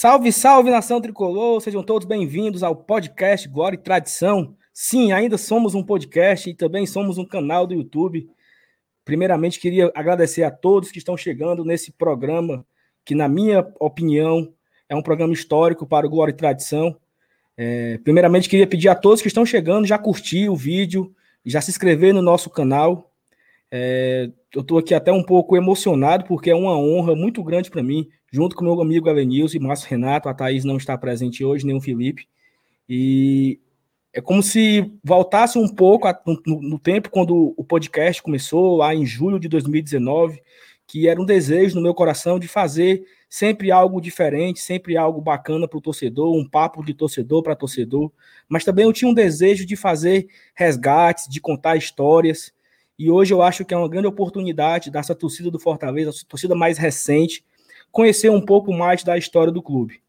Salve, salve nação tricolor! Sejam todos bem-vindos ao podcast Glória e Tradição. Sim, ainda somos um podcast e também somos um canal do YouTube. Primeiramente, queria agradecer a todos que estão chegando nesse programa, que, na minha opinião, é um programa histórico para o Glória e Tradição. É, primeiramente, queria pedir a todos que estão chegando já curtir o vídeo, já se inscrever no nosso canal. É, eu estou aqui até um pouco emocionado, porque é uma honra muito grande para mim, junto com meu amigo Alenilson e Márcio Renato. A Thaís não está presente hoje, nem o Felipe. E é como se voltasse um pouco no, no, tempo quando o podcast começou, lá em julho de 2019, que era um desejo no meu coração de fazer sempre algo diferente, sempre algo bacana para o torcedor, um papo de torcedor para torcedor, mas também eu tinha um desejo de fazer resgates, de contar histórias, e hoje eu acho que é uma grande oportunidade dessa torcida do Fortaleza, a torcida mais recente, conhecer um pouco mais da história do clube.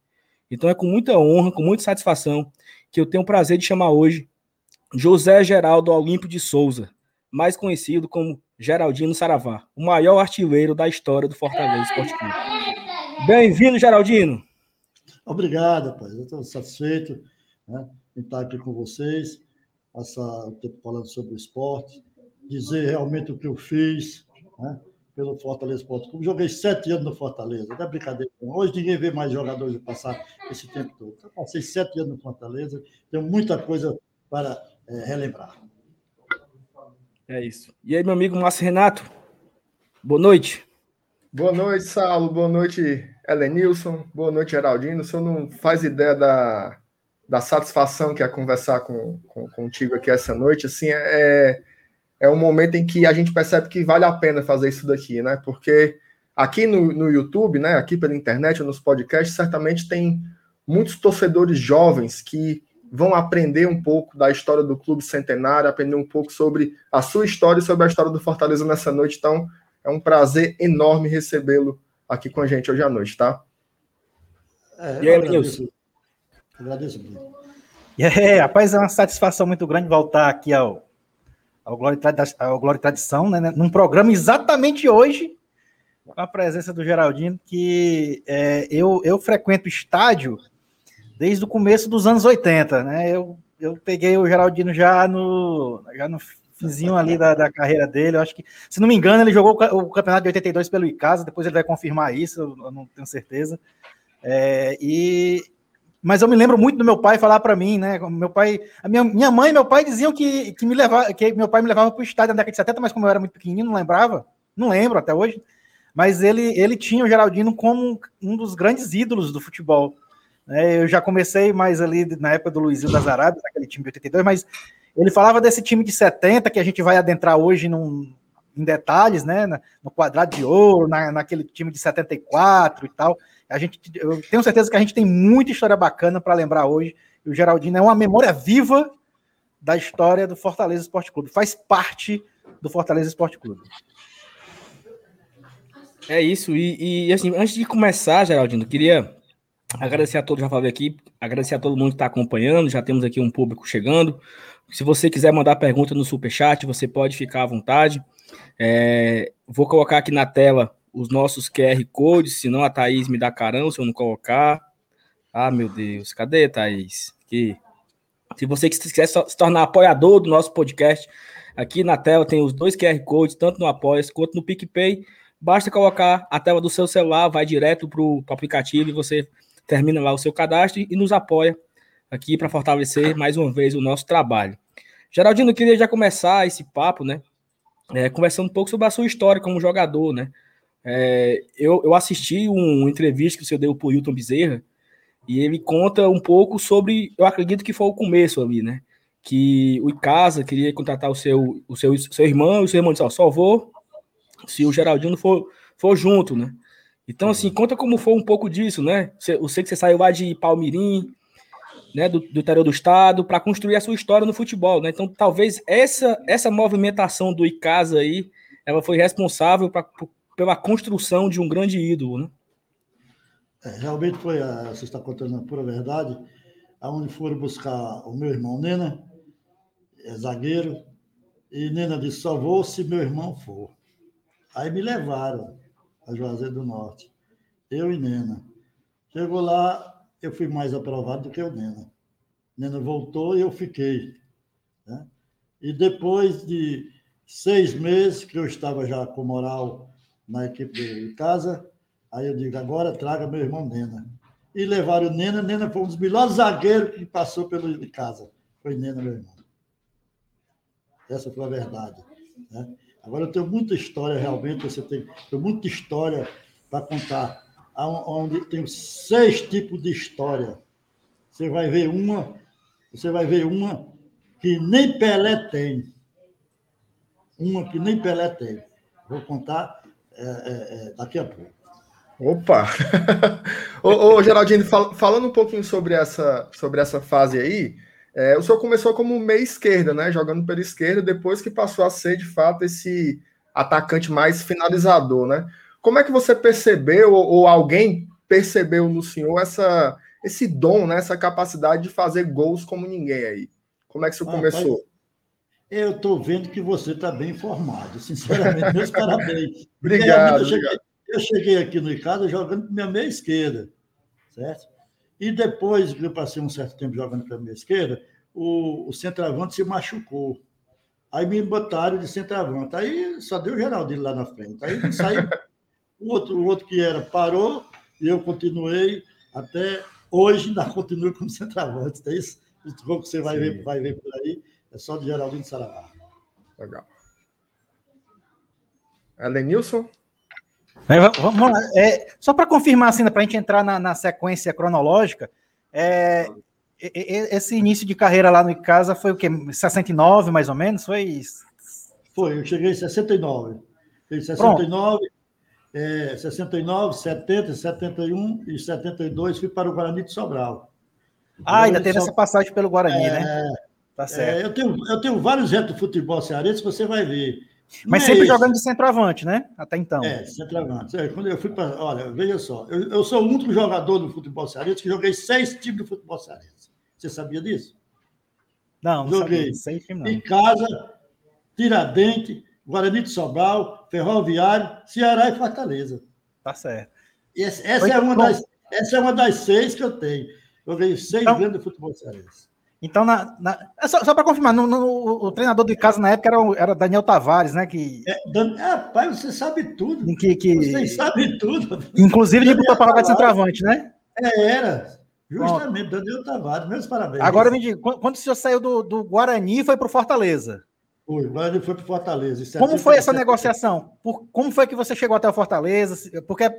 Então é com muita honra, com muita satisfação, que eu tenho o prazer de chamar hoje José Geraldo Olímpio de Souza, mais conhecido como Geraldino Saravá, o maior artilheiro da história do Fortaleza Esporte Clube. Bem-vindo, Geraldino. Obrigado, rapaz. Eu estou satisfeito né, em estar aqui com vocês, passar o tempo falando sobre o esporte, dizer realmente o que eu fiz né, pelo Fortaleza Esporte Clube. Joguei sete anos no Fortaleza, não é brincadeira. Hoje ninguém vê mais jogadores passar esse tempo todo. Eu passei sete anos no Fortaleza, tenho muita coisa para é, relembrar. É isso. E aí, meu amigo Márcio Renato, boa noite. Boa noite, Saulo. Boa noite, Helenilson. Boa noite, Geraldino. O senhor não faz ideia da, da satisfação que é conversar com, com, contigo aqui essa noite. Assim, é, é um momento em que a gente percebe que vale a pena fazer isso daqui, né? Porque aqui no, no YouTube, né, aqui pela internet, nos podcasts, certamente tem muitos torcedores jovens que vão aprender um pouco da história do Clube Centenário, aprender um pouco sobre a sua história e sobre a história do Fortaleza nessa noite. Então, é um prazer enorme recebê-lo aqui com a gente hoje à noite, tá? É, e aí, Nilson? Agradeço, Bruno. E aí, rapaz, é uma satisfação muito grande voltar aqui ao, ao, Glória, ao Glória e Tradição, né, né, num programa exatamente hoje, com a presença do Geraldino, que é, eu, eu frequento estádio desde o começo dos anos 80, né? Eu, eu peguei o Geraldino já no, já no finzinho ali da, da carreira dele. Eu acho que, se não me engano, ele jogou o campeonato de 82 pelo Icasa, depois ele vai confirmar isso, eu não tenho certeza. É, e mas eu me lembro muito do meu pai falar para mim, né? Meu pai, a minha, minha mãe e meu pai diziam que, que me levava, que meu pai me levava para o estádio na década de 70, mas como eu era muito pequenininho, não lembrava, não lembro até hoje. Mas ele, ele tinha o Geraldino como um dos grandes ídolos do futebol. É, eu já comecei mais ali na época do Luizinho das Arábias, naquele time de 82, mas ele falava desse time de 70 que a gente vai adentrar hoje num, em detalhes, né? No quadrado de ouro, na, naquele time de 74 e tal. A gente, eu tenho certeza que a gente tem muita história bacana para lembrar hoje. E o Geraldino é uma memória viva da história do Fortaleza Esporte Clube. Faz parte do Fortaleza Esporte Clube. É isso. E, e assim, antes de começar, Geraldino, queria agradecer a todos, já falei aqui, agradecer a todo mundo que está acompanhando. Já temos aqui um público chegando. Se você quiser mandar pergunta no Superchat, você pode ficar à vontade. É, vou colocar aqui na tela os nossos QR Codes, senão a Thaís me dá carão se eu não colocar. Ah, meu Deus, cadê, Thaís? Aqui. Se você quiser se tornar apoiador do nosso podcast, aqui na tela tem os dois QR Codes, tanto no Apoia quanto no PicPay. Basta colocar a tela do seu celular, vai direto para o aplicativo e você termina lá o seu cadastro e nos apoia aqui para fortalecer mais uma vez o nosso trabalho. Geraldino, queria já começar esse papo, né? É, conversando um pouco sobre a sua história como jogador, né? É, eu, eu assisti uma entrevista que o senhor deu para o Hilton Bezerra e ele conta um pouco sobre, eu acredito que foi o começo ali, né? Que o Icasa queria contratar o seu, o seu, seu irmão, e o seu irmão disse, ó, só vou se o Geraldino for, for junto, né? Então, assim, conta como foi um pouco disso, né? Eu sei que você saiu lá de Palmirim, né, do, do interior do estado, para construir a sua história no futebol, né? Então, talvez essa essa movimentação do Icasa aí, ela foi responsável pra, pela construção de um grande ídolo, né? É, realmente foi, a, você está contando a pura verdade, aonde foram buscar o meu irmão Nena, é zagueiro, e Nena disse, só vou se meu irmão for. Aí me levaram a Juazeiro do Norte, eu e Nena. Chegou lá, eu fui mais aprovado do que o Nena. Nena voltou e eu fiquei. Né? E depois de seis meses que eu estava já com moral na equipe de casa, aí eu digo, agora traga meu irmão Nena. E levaram o Nena, Nena foi um dos melhores zagueiros que passou pelo de casa. Foi Nena, meu irmão. Essa foi a verdade. Né? Agora eu tenho muita história, realmente, você tem, tem muita história para contar. Onde tem seis tipos de história. Você vai ver uma, você vai ver uma que nem Pelé tem. Uma que nem Pelé tem. Vou contar é, é, é daqui a pouco. Opa! ô, ô, Geraldinho, fal falando um pouquinho sobre essa, sobre essa fase aí, é, o senhor começou como meia esquerda, né? Jogando pela esquerda, depois que passou a ser, de fato, esse atacante mais finalizador, né? Como é que você percebeu, ou, ou alguém percebeu no senhor essa, esse dom, né? essa capacidade de fazer gols como ninguém aí? Como é que isso ah, começou? Eu estou vendo que você está bem informado, sinceramente. Meus parabéns. obrigado, eu cheguei, eu cheguei aqui no Icado jogando com minha meia esquerda, certo? E depois que eu passei um certo tempo jogando pela minha esquerda, o, o centroavante se machucou. Aí me botaram de centroavante. Aí só deu o Geraldinho lá na frente. Aí saiu. o, outro, o outro que era parou e eu continuei até hoje, ainda continuo como centroavante. É isso? O que você vai ver, vai ver por aí é só de Geraldinho de Saravá. Legal. Elenilson? É, vamos lá. É, só para confirmar, assim, para a gente entrar na, na sequência cronológica, é, esse início de carreira lá no Icasa foi o quê? 69, mais ou menos? Foi isso? Foi, eu cheguei em 69. Em 69, é, 69, 70, 71 e 72 fui para o Guarani de Sobral. Ah, ainda teve essa passagem pelo Guarani, é, né? Tá certo. É, eu, tenho, eu tenho vários retos do futebol cearense, você vai ver. Mas sempre jogando de centroavante, né? Até então. É, centroavante. É, quando eu fui para. Olha, veja só, eu, eu, sou o único jogador do futebol cearense que joguei seis times de futebol cearense. Você sabia disso? Não, não joguei. Sabia. Seis times, não. Em casa, Tiradentes, Guarani de Sobral, Ferroviário, Ceará e Fortaleza. Tá certo. Essa, essa é uma das, essa é uma das seis que eu tenho. Joguei seis então, vezes de futebol cearense. Então, na, na, é só, só para confirmar, no, no, o treinador de casa na época era, era Daniel Tavares, né? Que... É, Dan... é, pai, você sabe tudo. Que, que... Você sabe tudo. Inclusive, ele botou para de centroavante, né? É, era. Justamente, Bom, Daniel Tavares. Meus parabéns. Agora me diga, quando o senhor saiu do, do Guarani e foi para o Fortaleza? Foi, o Guarani foi para o Fortaleza. Como foi essa negociação? Por, como foi que você chegou até o Fortaleza? Porque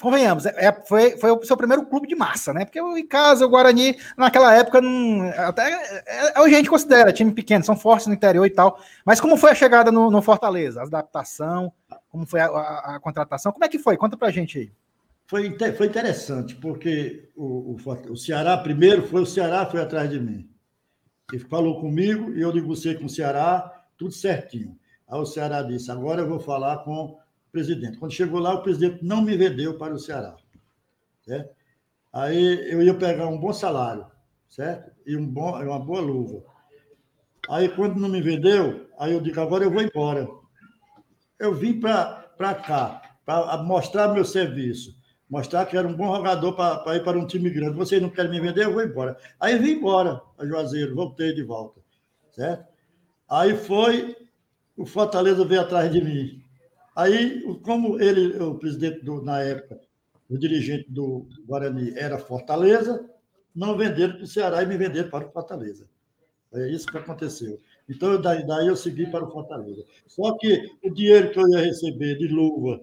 convenhamos, é, é, foi, foi o seu primeiro clube de massa, né? Porque em casa, o Guarani, naquela época, não, até é, é, a gente considera time pequeno, são fortes no interior e tal. Mas como foi a chegada no, no Fortaleza? A adaptação, como foi a, a, a, contratação? Como é que foi? Conta pra gente aí. Foi, foi interessante, porque o, o, o Ceará, primeiro, foi o Ceará foi atrás de mim. Ele falou comigo e eu negociei com o Ceará, tudo certinho. Aí o Ceará disse: agora eu vou falar com presidente. Quando chegou lá, o presidente não me vendeu para o Ceará. Certo? Aí eu ia pegar um bom salário, certo? E um bom, uma boa luva. Aí, quando não me vendeu, aí eu digo, agora eu vou embora. Eu vim para cá, para mostrar meu serviço, mostrar que era um bom jogador para ir para um time grande. Vocês não querem me vender, eu vou embora. Aí eu vim embora, a Juazeiro, voltei de volta, certo? Aí foi, o Fortaleza veio atrás de mim. Aí, como ele, o presidente do, na época, o dirigente do Guarani era Fortaleza, não venderam para o Ceará e me venderam para o Fortaleza. É isso que aconteceu. Então, daí, daí eu segui para o Fortaleza. Só que o dinheiro que eu ia receber de luva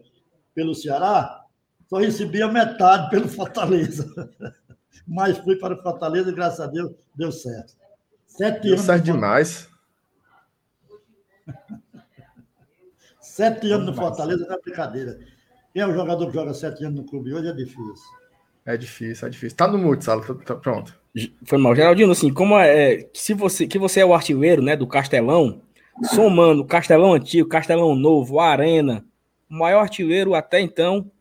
pelo Ceará, só recebia metade pelo Fortaleza. Mas fui para o Fortaleza e, graças a Deus, deu certo. Sete deu anos. Certo demais. Sete anos no Fortaleza não é brincadeira. Quem é o jogador que joga sete anos no clube hoje é difícil. É difícil, é difícil. Tá no mute, Sala, tá, tá, pronto. Foi mal. Geraldino, assim, como é. Se você, que você é o artilheiro, né, do Castelão, somando Castelão antigo, Castelão novo, Arena, o maior artilheiro até então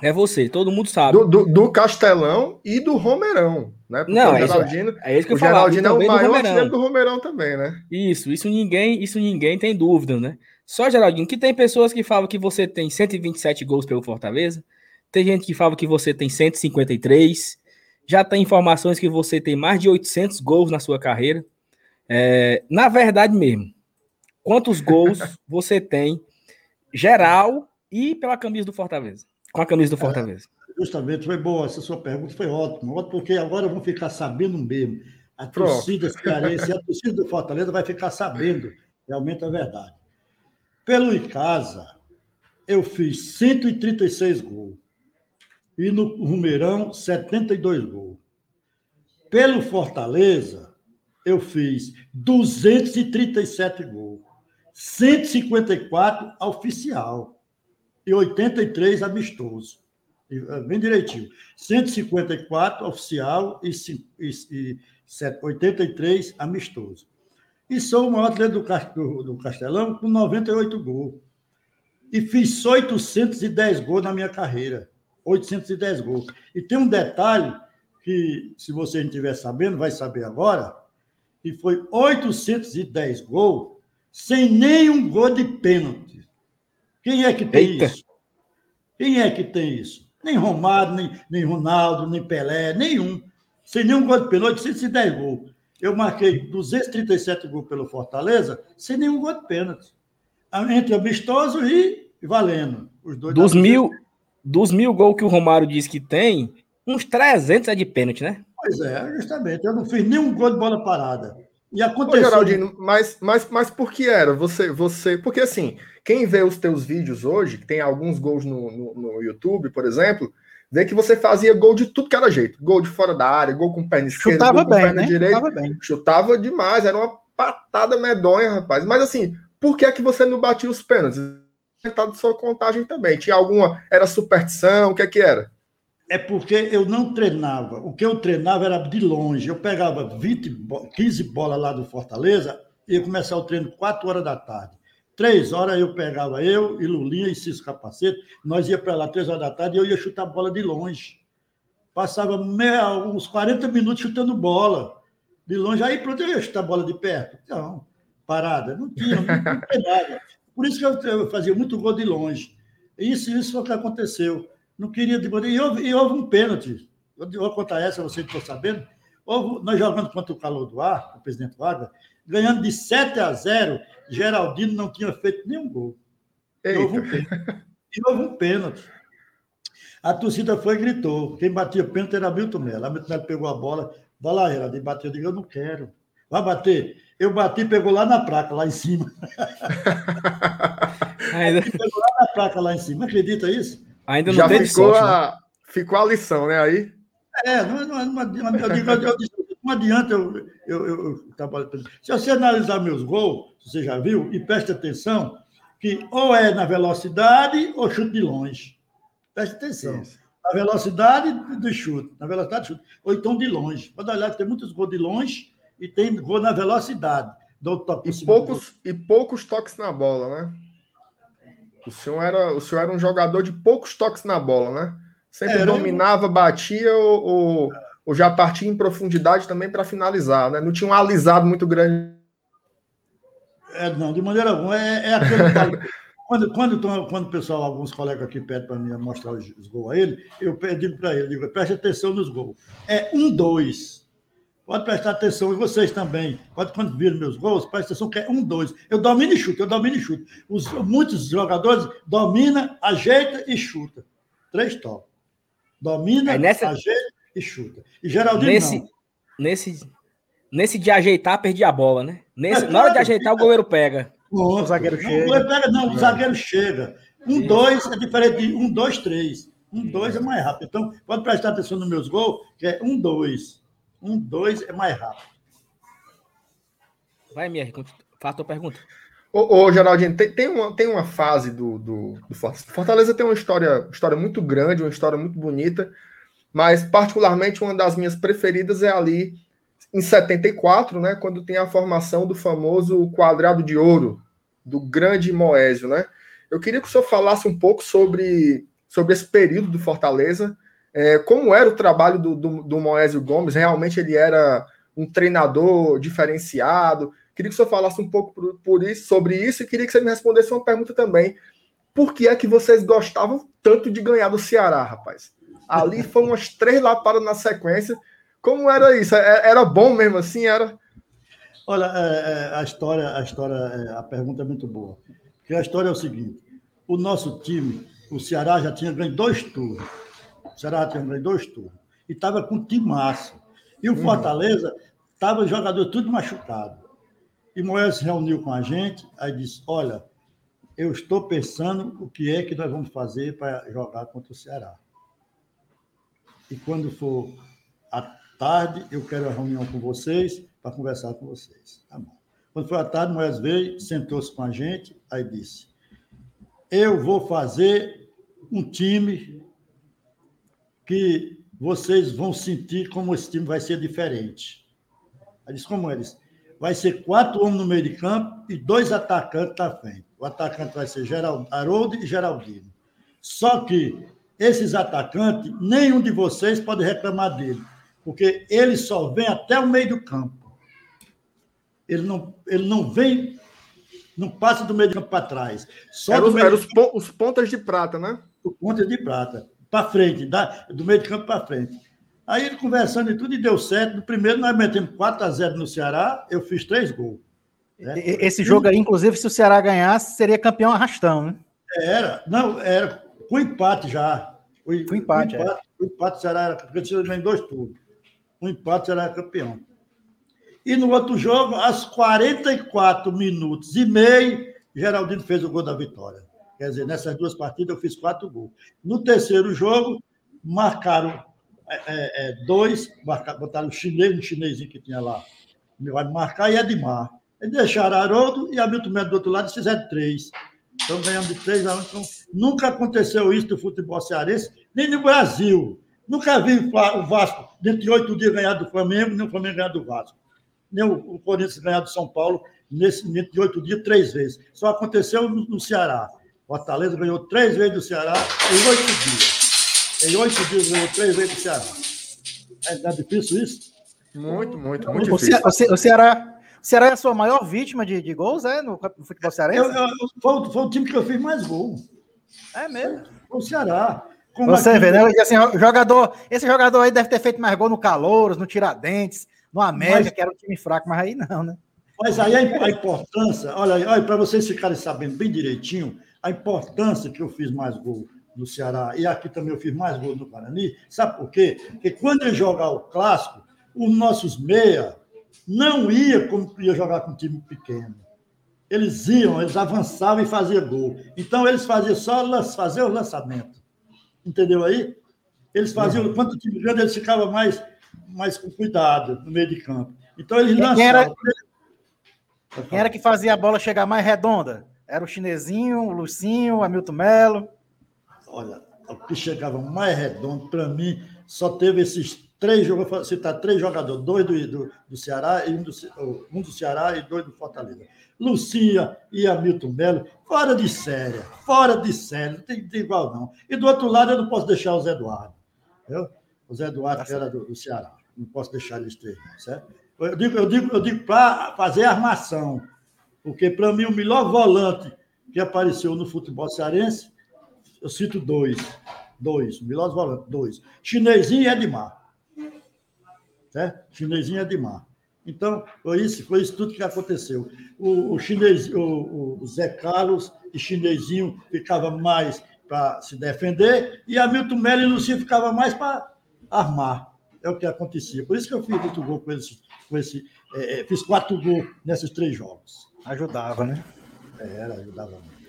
é você, todo mundo sabe. Do, do, do Castelão e do Romerão, né? Porque não, o é Geraldino, é isso que eu o Geraldino é o maior artilheiro do Romerão também, né? Isso, isso ninguém, isso ninguém tem dúvida, né? Só, Geraldinho, que tem pessoas que falam que você tem 127 gols pelo Fortaleza, Tem gente que fala que você tem 153. Já tem informações que você tem mais de 800 gols na sua carreira. É, na verdade mesmo, quantos gols você tem geral e pela camisa do Fortaleza? Com a camisa do é, Fortaleza. É, justamente, foi boa. Essa sua pergunta foi ótima. Ótimo, porque agora vão ficar sabendo mesmo. A torcida cearense, a torcida do Fortaleza vai ficar sabendo realmente a verdade. Pelo Icasa, eu fiz 136 gols. E no Rumeirão, 72 gols. Pelo Fortaleza, eu fiz 237 gols. 154 oficial e 83 amistoso. Eh, bem direitinho. 154 oficial e, e, e 83 amistoso. E sou o maior atleta do, do Castelão com 98 gols. E fiz 810 gols na minha carreira. 810 gols. E tem um detalhe que, se você não estiver sabendo, vai saber agora, que foi 810 gols sem nenhum gol de pênalti. Quem é que tem Eita. isso? Quem é que tem isso? Nem Romário, nem, nem Ronaldo, nem Pelé, nenhum. Sem nenhum gol de pênalti, 810 gols. Eu marquei 237 gols pelo Fortaleza, sem nenhum gol de pênalti. Entre amistoso e valendo. Os dois dos mil, dos mil gols que o Romário diz que tem, uns 300 é de pênalti, né? Pois é, justamente. Eu não fiz nenhum gol de bola parada. E aconteceu. Ô, Geraldino, mas, mas, mas por que era? Você, você. Porque assim, quem vê os teus vídeos hoje, que tem alguns gols no, no, no, YouTube, por exemplo, vê que você fazia gol de tudo que era jeito. Gol de fora da área, gol com perna esquerda, Chutava gol com bem, perna né? direita. Chutava bem. Chutava demais, era uma patada medonha, rapaz. Mas assim, por que é que você não batia os pênaltis? Tá de sua contagem também. Tinha alguma. Era superstição? O que é que era? É porque eu não treinava. O que eu treinava era de longe. Eu pegava 20, 15 bolas lá do Fortaleza e ia começar o treino 4 horas da tarde. Três horas eu pegava eu e Lulinha e Cisco Capacete, nós ia para lá três horas da tarde e eu ia chutar bola de longe. Passava meia, uns 40 minutos chutando bola de longe. Aí pronto, eu ia chutar bola de perto. Não, parada. Não tinha, não, tinha nada. Por isso que eu, eu fazia muito gol de longe. Isso, isso foi o que aconteceu. Não queria de E houve, e houve um pênalti. Eu vou contar essa, vocês estão sabendo. Houve, nós jogando contra o Calor do Ar, o presidente Vargas, ganhando de 7 a 0, Geraldino não tinha feito nenhum gol. E houve, um pênalti. e houve um pênalti. A torcida foi e gritou. Quem batia pênalti era Milton Melo. A Milton Melo pegou a bola, vai lá, Geraldino, bateu. Eu digo, eu não quero. Vai bater. Eu bati, pegou lá na placa, lá em cima. Ainda... pegou lá na placa, lá em cima. Acredita isso? Ainda não Já ficou sorte, a, né? ficou a lição, né? Aí. É, não, não, não, não, eu digo, eu, não adianta eu, eu, eu, eu Se você analisar meus gols, você já viu, e preste atenção, que ou é na velocidade ou chute de longe. Preste atenção. Isso. Na velocidade do chute, na velocidade do chute, ou então de longe. Pode olhar que tem muitos gols de longe e tem gol na velocidade. Do e, poucos, e poucos toques na bola, né? O senhor era, o senhor era um jogador de poucos toques na bola, né? Sempre dominava, batia ou, ou, ou, já partia em profundidade também para finalizar, né? Não tinha um alisado muito grande. É, não, de maneira alguma. É, é aquele quando, quando, quando o pessoal, alguns colegas aqui pedem para mim mostrar os, os gols a ele, eu digo para ele, digo, preste atenção nos gols. É um, dois. Pode prestar atenção, e vocês também. Pode, quando viram meus gols, presta atenção que é um, dois. Eu domino e chuto, eu domino e chuto. Os, muitos jogadores domina, ajeita e chuta. Três toques. Domina, nessa... ajeita e chuta. E Geraldinho nesse, não. Nesse, nesse de ajeitar, perdi a bola, né? Nesse, é, na hora de ajeitar, o goleiro pega. o zagueiro não, chega. O goleiro pega, não, o zagueiro chega. Um, dois é diferente de um, dois, três. Um, dois é mais rápido. Então, pode prestar atenção nos meus gols, que é um, dois. Um, dois é mais rápido. Vai, Mier, faça a tua pergunta. Ô, ô Geraldinho, tem, tem, uma, tem uma fase do, do, do Fortaleza. Fortaleza tem uma história, história muito grande, uma história muito bonita, mas particularmente uma das minhas preferidas é ali em 74, né, quando tem a formação do famoso quadrado de ouro, do grande Moésio, né? Eu queria que o senhor falasse um pouco sobre, sobre esse período do Fortaleza, é, como era o trabalho do, do, do Moésio Gomes? Realmente ele era um treinador diferenciado? Queria que o senhor falasse um pouco por, por isso, sobre isso e queria que você me respondesse uma pergunta também. Por que é que vocês gostavam tanto de ganhar do Ceará, rapaz. Ali foi umas três lapadas na sequência. Como era isso? É, era bom mesmo assim? Era. Olha, é, é, a história, a história, é, a pergunta é muito boa. Porque a história é o seguinte: o nosso time, o Ceará já tinha ganho dois turnos. O Ceará já tinha ganho dois turnos. E estava com time massa. E o uhum. Fortaleza estava jogador tudo machucado. E Moisés se reuniu com a gente, aí disse: Olha, eu estou pensando o que é que nós vamos fazer para jogar contra o Ceará. E quando for à tarde, eu quero a reunião com vocês para conversar com vocês. Tá bom. Quando foi à tarde, Moisés veio, sentou-se com a gente, aí disse: Eu vou fazer um time que vocês vão sentir como esse time vai ser diferente. Aí disse: Como eles? Vai ser quatro homens no meio de campo e dois atacantes na frente. O atacante vai ser Gerald, Haroldo e Geraldino. Só que esses atacantes, nenhum de vocês pode reclamar dele, porque ele só vem até o meio do campo. Ele não, ele não vem, não passa do meio do campo para trás. Só era, os, era os, os, pontas de prata, né? Os pontas de prata, para frente, da, do meio de campo para frente. Aí ele conversando e tudo, e deu certo. No primeiro, nós metemos 4 a 0 no Ceará, eu fiz três gols. Né? Esse jogo aí, inclusive, se o Ceará ganhasse, seria campeão arrastão, né? Era, não, era com empate já. O, com empate, o empate, é. o empate o era porque em dois turnos. O empate era campeão. E no outro jogo, aos 44 minutos e meio, Geraldino fez o gol da vitória. Quer dizer, nessas duas partidas eu fiz quatro gols. No terceiro jogo, marcaram é, é, é dois, marcaram, botaram o chinês, um chinesinho que tinha lá, vai marcar, e Edmar. Eles deixaram Haroldo e Hamilton Melo do outro lado e fizeram três. Então ganhamos de três a um. Então, nunca aconteceu isso no futebol cearense, nem no Brasil. Nunca vi o Vasco, dentro de oito dias, ganhar do Flamengo, nem o Flamengo ganhar do Vasco. Nem o Corinthians ganhar do São Paulo, nesse dentro de oito dias, três vezes. Só aconteceu no, no Ceará. O Fortaleza ganhou três vezes do Ceará em oito dias. Em oito dias ganhou três vezes do Ceará. É, é difícil isso? Muito, muito, muito difícil. O, Ceará, o Ceará é a sua maior vítima de, de gols, é? No, no futebol cearense? Eu, eu, foi, foi, o time que eu fiz mais gol. É mesmo? Foi o Ceará. Como Você vê, né? Assim, jogador, esse jogador aí deve ter feito mais gol no Calouros, no Tiradentes, no América, mas, que era um time fraco, mas aí não, né? Mas aí a, a importância, olha, olha para vocês ficarem sabendo bem direitinho, a importância que eu fiz mais gol no Ceará e aqui também eu fiz mais gol no Guarani, sabe por quê? Porque quando eu jogar o clássico, os nossos meia não ia como ia jogar com um time pequeno. Eles iam, eles avançavam e faziam gol. Então, eles faziam só fazer o lançamento. Entendeu aí? Eles faziam, uhum. quanto o time grande, eles ficavam mais, mais com cuidado no meio de campo. Então, eles lançavam. Quem era, quem era que fazia a bola chegar mais redonda? Era o Chinesinho, o Lucinho, o Hamilton Melo? Olha, o que chegava mais redondo, para mim, só teve esses três vou citar três jogadores, dois do, do, do Ceará e um do, um do Ceará e dois do Fortaleza. Lucia e Hamilton Melo, fora de série, fora de série, não tem, tem, igual não. E do outro lado eu não posso deixar o Zé Eduardo. Entendeu? O Zé Eduardo, que era do, do Ceará. Não posso deixar eles três, certo? Eu digo, eu digo, eu digo para fazer armação. Porque, para mim, o melhor volante que apareceu no futebol cearense, eu cito dois. Dois, o melhor volante, dois. Chinesinho e Edmar certo? Chinesinho é de mar. Então, foi isso, foi isso tudo que aconteceu. O, o, chinês, o, o Zé Carlos e Chinesinho ficava mais para se defender e Hamilton Melo e Lucia ficava mais para armar. É o que acontecia. Por isso que eu fiz muito gol com esse. Com esse é, é fiz quatro gols nesses três jogos. Ajudava, né? Era, ajudava muito.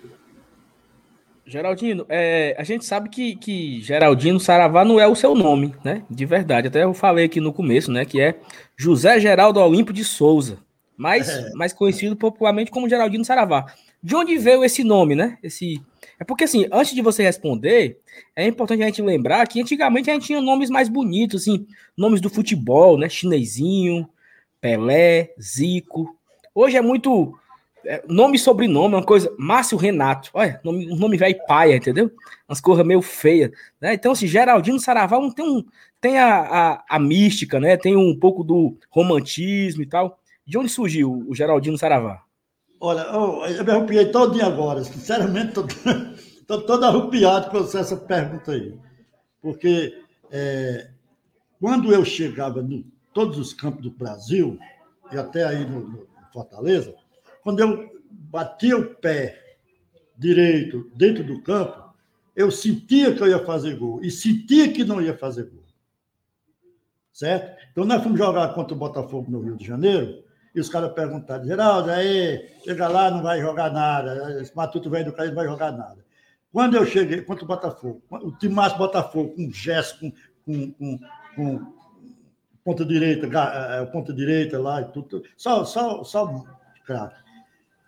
Geraldino, é, a gente sabe que, que Geraldino Saravá não é o seu nome, né? De verdade. Até eu falei aqui no começo, né? Que é José Geraldo Olimpo de Souza, mais, é. mais conhecido popularmente como Geraldino Saravá. De onde veio esse nome, né? Esse... É porque, assim, antes de você responder, é importante a gente lembrar que antigamente a gente tinha nomes mais bonitos, assim, nomes do futebol, né? Chinesinho, Pelé, Zico. Hoje é muito é, nome e sobrenome uma coisa. Márcio Renato. Olha, nome, nome velho paia, entendeu? Umas coisas meio feias. Né? Então, assim, Geraldino Saraval tem, um, tem a, a, a, mística, né? Tem um pouco do romantismo e tal. De onde surgiu o Geraldino Saravá? Olha, eu, eu me arrepiei todinho agora. Sinceramente. Estou todo arrupiado com essa pergunta aí. Porque é, quando eu chegava em todos os campos do Brasil, e até aí no, no Fortaleza, quando eu batia o pé direito dentro do campo, eu sentia que eu ia fazer gol e sentia que não ia fazer gol. Certo? Então, nós fomos jogar contra o Botafogo no Rio de Janeiro e os caras perguntaram: Geraldo, aí, chega lá, não vai jogar nada, esse Matuto velho do cara não vai jogar nada. Quando eu cheguei contra o Botafogo, o time mais Botafogo, com gesto, com, com, com, com ponta direita, é, ponta direita lá e tudo, só, só, só craque.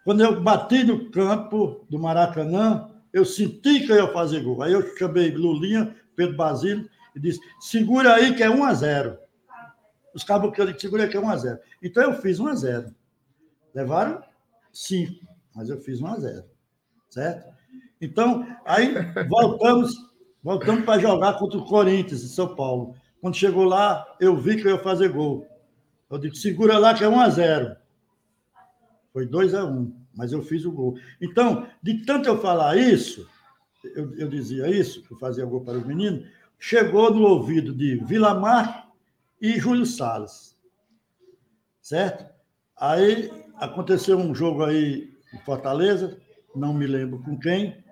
Quando eu bati no campo do Maracanã, eu senti que eu ia fazer gol. Aí eu chamei Lulinha, Pedro Basílio, e disse: segura aí que é 1 a 0 Os cabos que eu disse, segura aí que é 1 a 0 Então eu fiz 1 a 0 Levaram 5, mas eu fiz 1 a 0 Certo? Então, aí voltamos, voltamos para jogar contra o Corinthians, em São Paulo. Quando chegou lá, eu vi que eu ia fazer gol. Eu disse: segura lá que é 1 a 0 Foi 2 a 1 mas eu fiz o gol. Então, de tanto eu falar isso, eu, eu dizia isso, eu fazia gol para os meninos, chegou no ouvido de Vilamar e Júlio Salles. Certo? Aí aconteceu um jogo aí em Fortaleza, não me lembro com quem.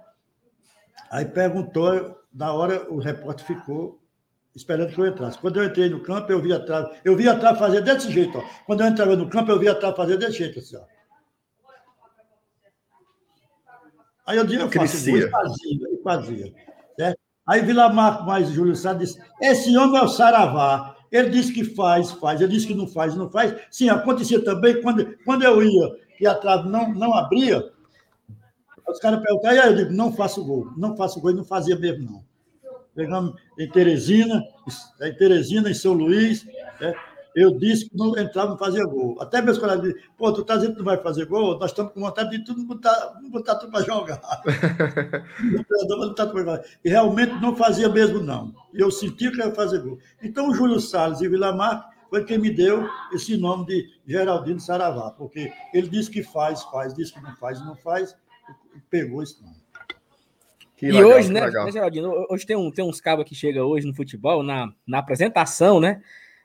Aí perguntou, na hora o repórter ficou esperando que eu entrasse. Quando eu entrei no campo, eu vi atrás, eu vi atrás fazer desse jeito, ó. Quando eu entrava no campo, eu vi atrás fazer desse jeito, assim, ó. Aí eu dizia, eu faço e fazia, e fazia. Certo? Aí Vila Marco mais Júlio Sá disse: esse homem é o Saravá. Ele disse que faz, faz. Ele disse que não faz, não faz. Sim, acontecia também quando, quando eu ia e a trave não, não abria. Os caras perguntavam, aí eu digo, não faço gol, não faço gol, e não fazia mesmo, não. Pegamos em Teresina, em Teresina, em São Luís, é, eu disse que não entrava, não fazia gol. Até meus colegas dizem, pô, tu tá dizendo que não vai fazer gol? Nós estamos com vontade de tudo botar, botar tudo para jogar. e realmente não fazia mesmo, não. Eu sentia que ia fazer gol. Então, o Júlio Salles e Vilamar foi quem me deu esse nome de Geraldino Saravá, porque ele disse que faz, faz, disse que não faz, não faz, e pegou esse nome. Que e legal, hoje, né, né, Geraldino, hoje tem, um, tem uns cabos que chegam hoje no futebol, na, na apresentação, né?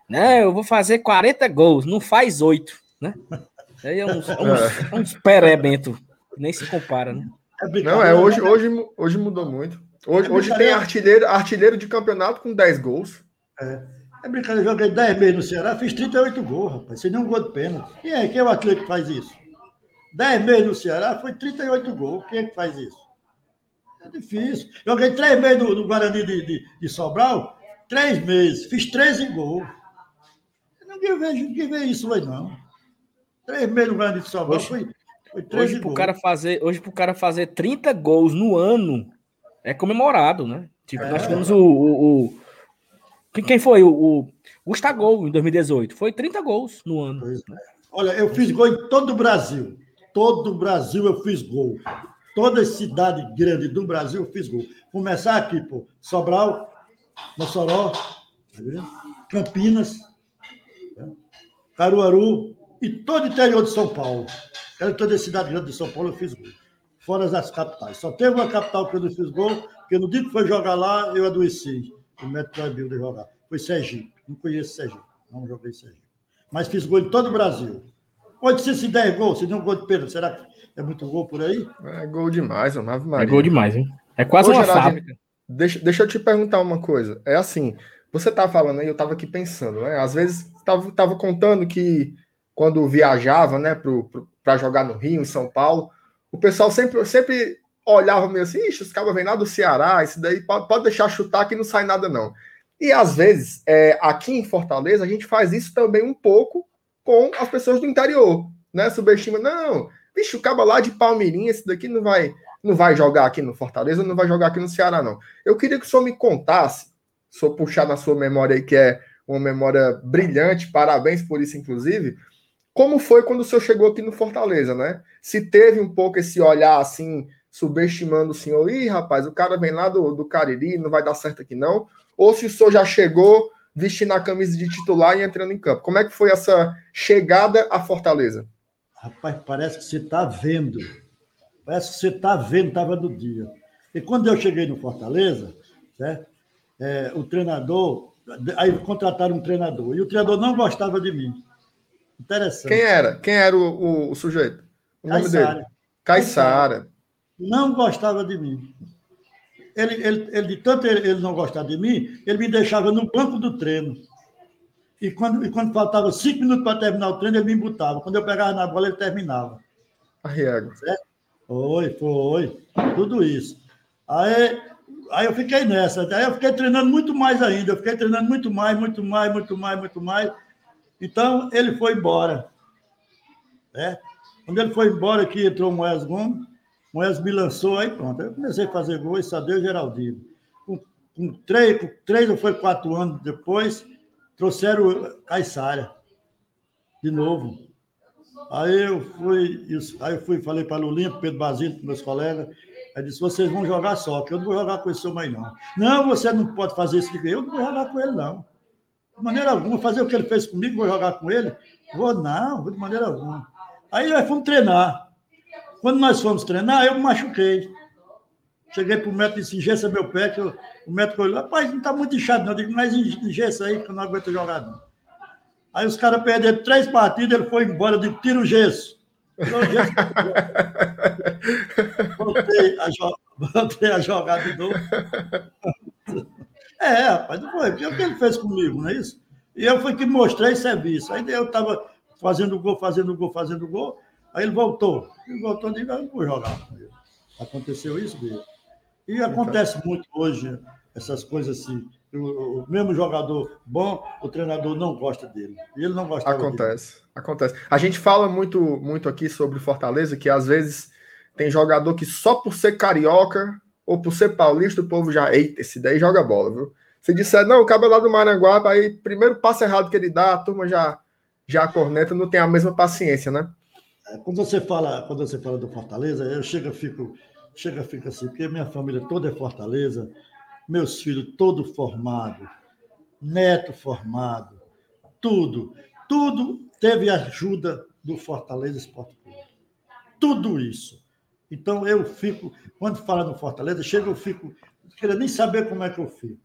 Né? Eu vou fazer 40 gols, não faz 8, né? Aí é uns, é uns, é uns perebento, nem se compara, né? É não, é hoje, hoje, hoje mudou muito. Hoje, é hoje tem artilheiro, artilheiro de campeonato com 10 gols. É, é brincadeira, joguei 10 meses no Ceará, fiz 38 gols, rapaz, sem nenhum gol de pênalti. Quem é, quem é o atleta que faz isso? 10 meses no Ceará, foi 38 gols. Quem é que faz isso? É difícil. Joguei 3 meses no, no Guarani de, de, de Sobral, 3 meses, fiz 13 gols. Ninguém vê, ninguém vê isso aí, não. Três meses no Grande de Sobral foi, foi três hoje, pro cara fazer Hoje, para o cara fazer 30 gols no ano, é comemorado, né? Tipo, é. nós tivemos o, o, o. quem foi? O, o Gustavo em 2018. Foi 30 gols no ano. Né? Olha, eu fiz gol em todo o Brasil. Todo o Brasil eu fiz gol. Toda cidade grande do Brasil eu fiz gol. Começar aqui, pô. Sobral, Mossoró, tá Campinas, Caruaru e todo o interior de São Paulo. Era toda a cidade grande de São Paulo eu fiz gol. Fora as capitais. Só teve uma capital que eu não fiz gol, porque no dia que foi jogar lá, eu adoeci. O médico proibiu de jogar. Foi Sergipe. Não conheço Sergipe. Não joguei Sergipe. Mas fiz gol em todo o Brasil. Pode ser se 10 gols, se der um gol de Pedro. Será que é muito gol por aí? É gol demais, Maria. É gol demais, hein? É quase Ô, uma fábrica. Deixa, deixa eu te perguntar uma coisa. É assim, você tá falando aí, eu tava aqui pensando, né? Às vezes tava, contando que quando viajava, né, para jogar no Rio, em São Paulo, o pessoal sempre, sempre olhava meio assim, ixi, os caras vêm lá do Ceará, isso daí pode, pode deixar chutar que não sai nada, não. E às vezes, é, aqui em Fortaleza, a gente faz isso também um pouco com as pessoas do interior, né? Subestima, não, bicho, o cabo lá de Palmeirinha, esse daqui não vai, não vai jogar aqui no Fortaleza, não vai jogar aqui no Ceará, não. Eu queria que o senhor me contasse, se eu puxar na sua memória aí, que é uma memória brilhante, parabéns por isso, inclusive. Como foi quando o senhor chegou aqui no Fortaleza, né? Se teve um pouco esse olhar assim, subestimando o senhor, ih, rapaz, o cara vem lá do, do Cariri, não vai dar certo aqui não. Ou se o senhor já chegou vestindo a camisa de titular e entrando em campo. Como é que foi essa chegada à Fortaleza? Rapaz, parece que você está vendo. Parece que você está vendo, estava do dia. E quando eu cheguei no Fortaleza, certo? É, o treinador, aí contrataram um treinador, e o treinador não gostava de mim. Interessante. Quem era? Quem era o, o, o sujeito? O nome dele? Caissara. Não gostava de mim. Ele, ele, ele, de tanto ele, ele não gostar de mim, ele me deixava no banco do treino. E quando, e quando faltava cinco minutos para terminar o treino, ele me botava. Quando eu pegava na bola, ele terminava. Arriego. Certo? Foi, foi. Tudo isso. Aí, aí eu fiquei nessa. Aí eu fiquei treinando muito mais ainda. Eu fiquei treinando muito mais, muito mais, muito mais, muito mais. Então, ele foi embora. Né? Quando ele foi embora, aqui entrou o Moés Gomes. Moés me lançou, aí pronto. Eu comecei a fazer gol, isso a Deus Geraldino. Com, com, três, com três ou foi quatro anos depois, trouxeram Caissara. De novo. Aí eu fui, aí eu fui, falei para Lulinha, Pedro Basílio, meus colegas. Aí disse: vocês vão jogar só, que eu não vou jogar com esse seu mãe, não. Não, você não pode fazer isso. Eu não vou jogar com ele, não. De maneira alguma, fazer o que ele fez comigo, vou jogar com ele? Vou, não, de maneira alguma. Aí nós fomos treinar. Quando nós fomos treinar, eu me machuquei. Cheguei para o médico e disse, engessa meu pé, que eu, o médico olhou, rapaz, não está muito inchado, não. Eu digo, mas engessa aí, que eu não aguento jogar, não. Aí os caras perderam três partidas, ele foi embora, eu digo, tira o gesso. Voltei, a voltei a jogar de novo. É, rapaz, não foi. O que ele fez comigo, não é isso? E eu fui que mostrei serviço. Aí eu estava fazendo gol, fazendo gol, fazendo gol. Aí ele voltou. Ele voltou e disse, eu não vou jogar. Aconteceu isso dele. E acontece muito hoje, essas coisas assim. O, mesmo jogador bom, o treinador não gosta dele. Ele não gosta Acontece, dele. acontece. A gente fala muito, muito aqui sobre Fortaleza, que às vezes tem jogador que só por ser carioca ou por ser paulista, o povo já, eita, esse daí joga bola, viu? Se disser, não, o cabelo lá do Maranguape, aí primeiro passo errado que ele dá, a turma já, já a corneta, não tem a mesma paciência, né? É, quando você fala, quando você fala do Fortaleza, eu chego, fico, chega, fico assim, porque minha família toda é Fortaleza, meus filhos todos formados, neto formado, tudo, tudo teve ajuda do Fortaleza Esporte Clube. Tudo isso. Então eu fico, quando fala no Fortaleza, chega eu fico, não quero nem saber como é que eu fico.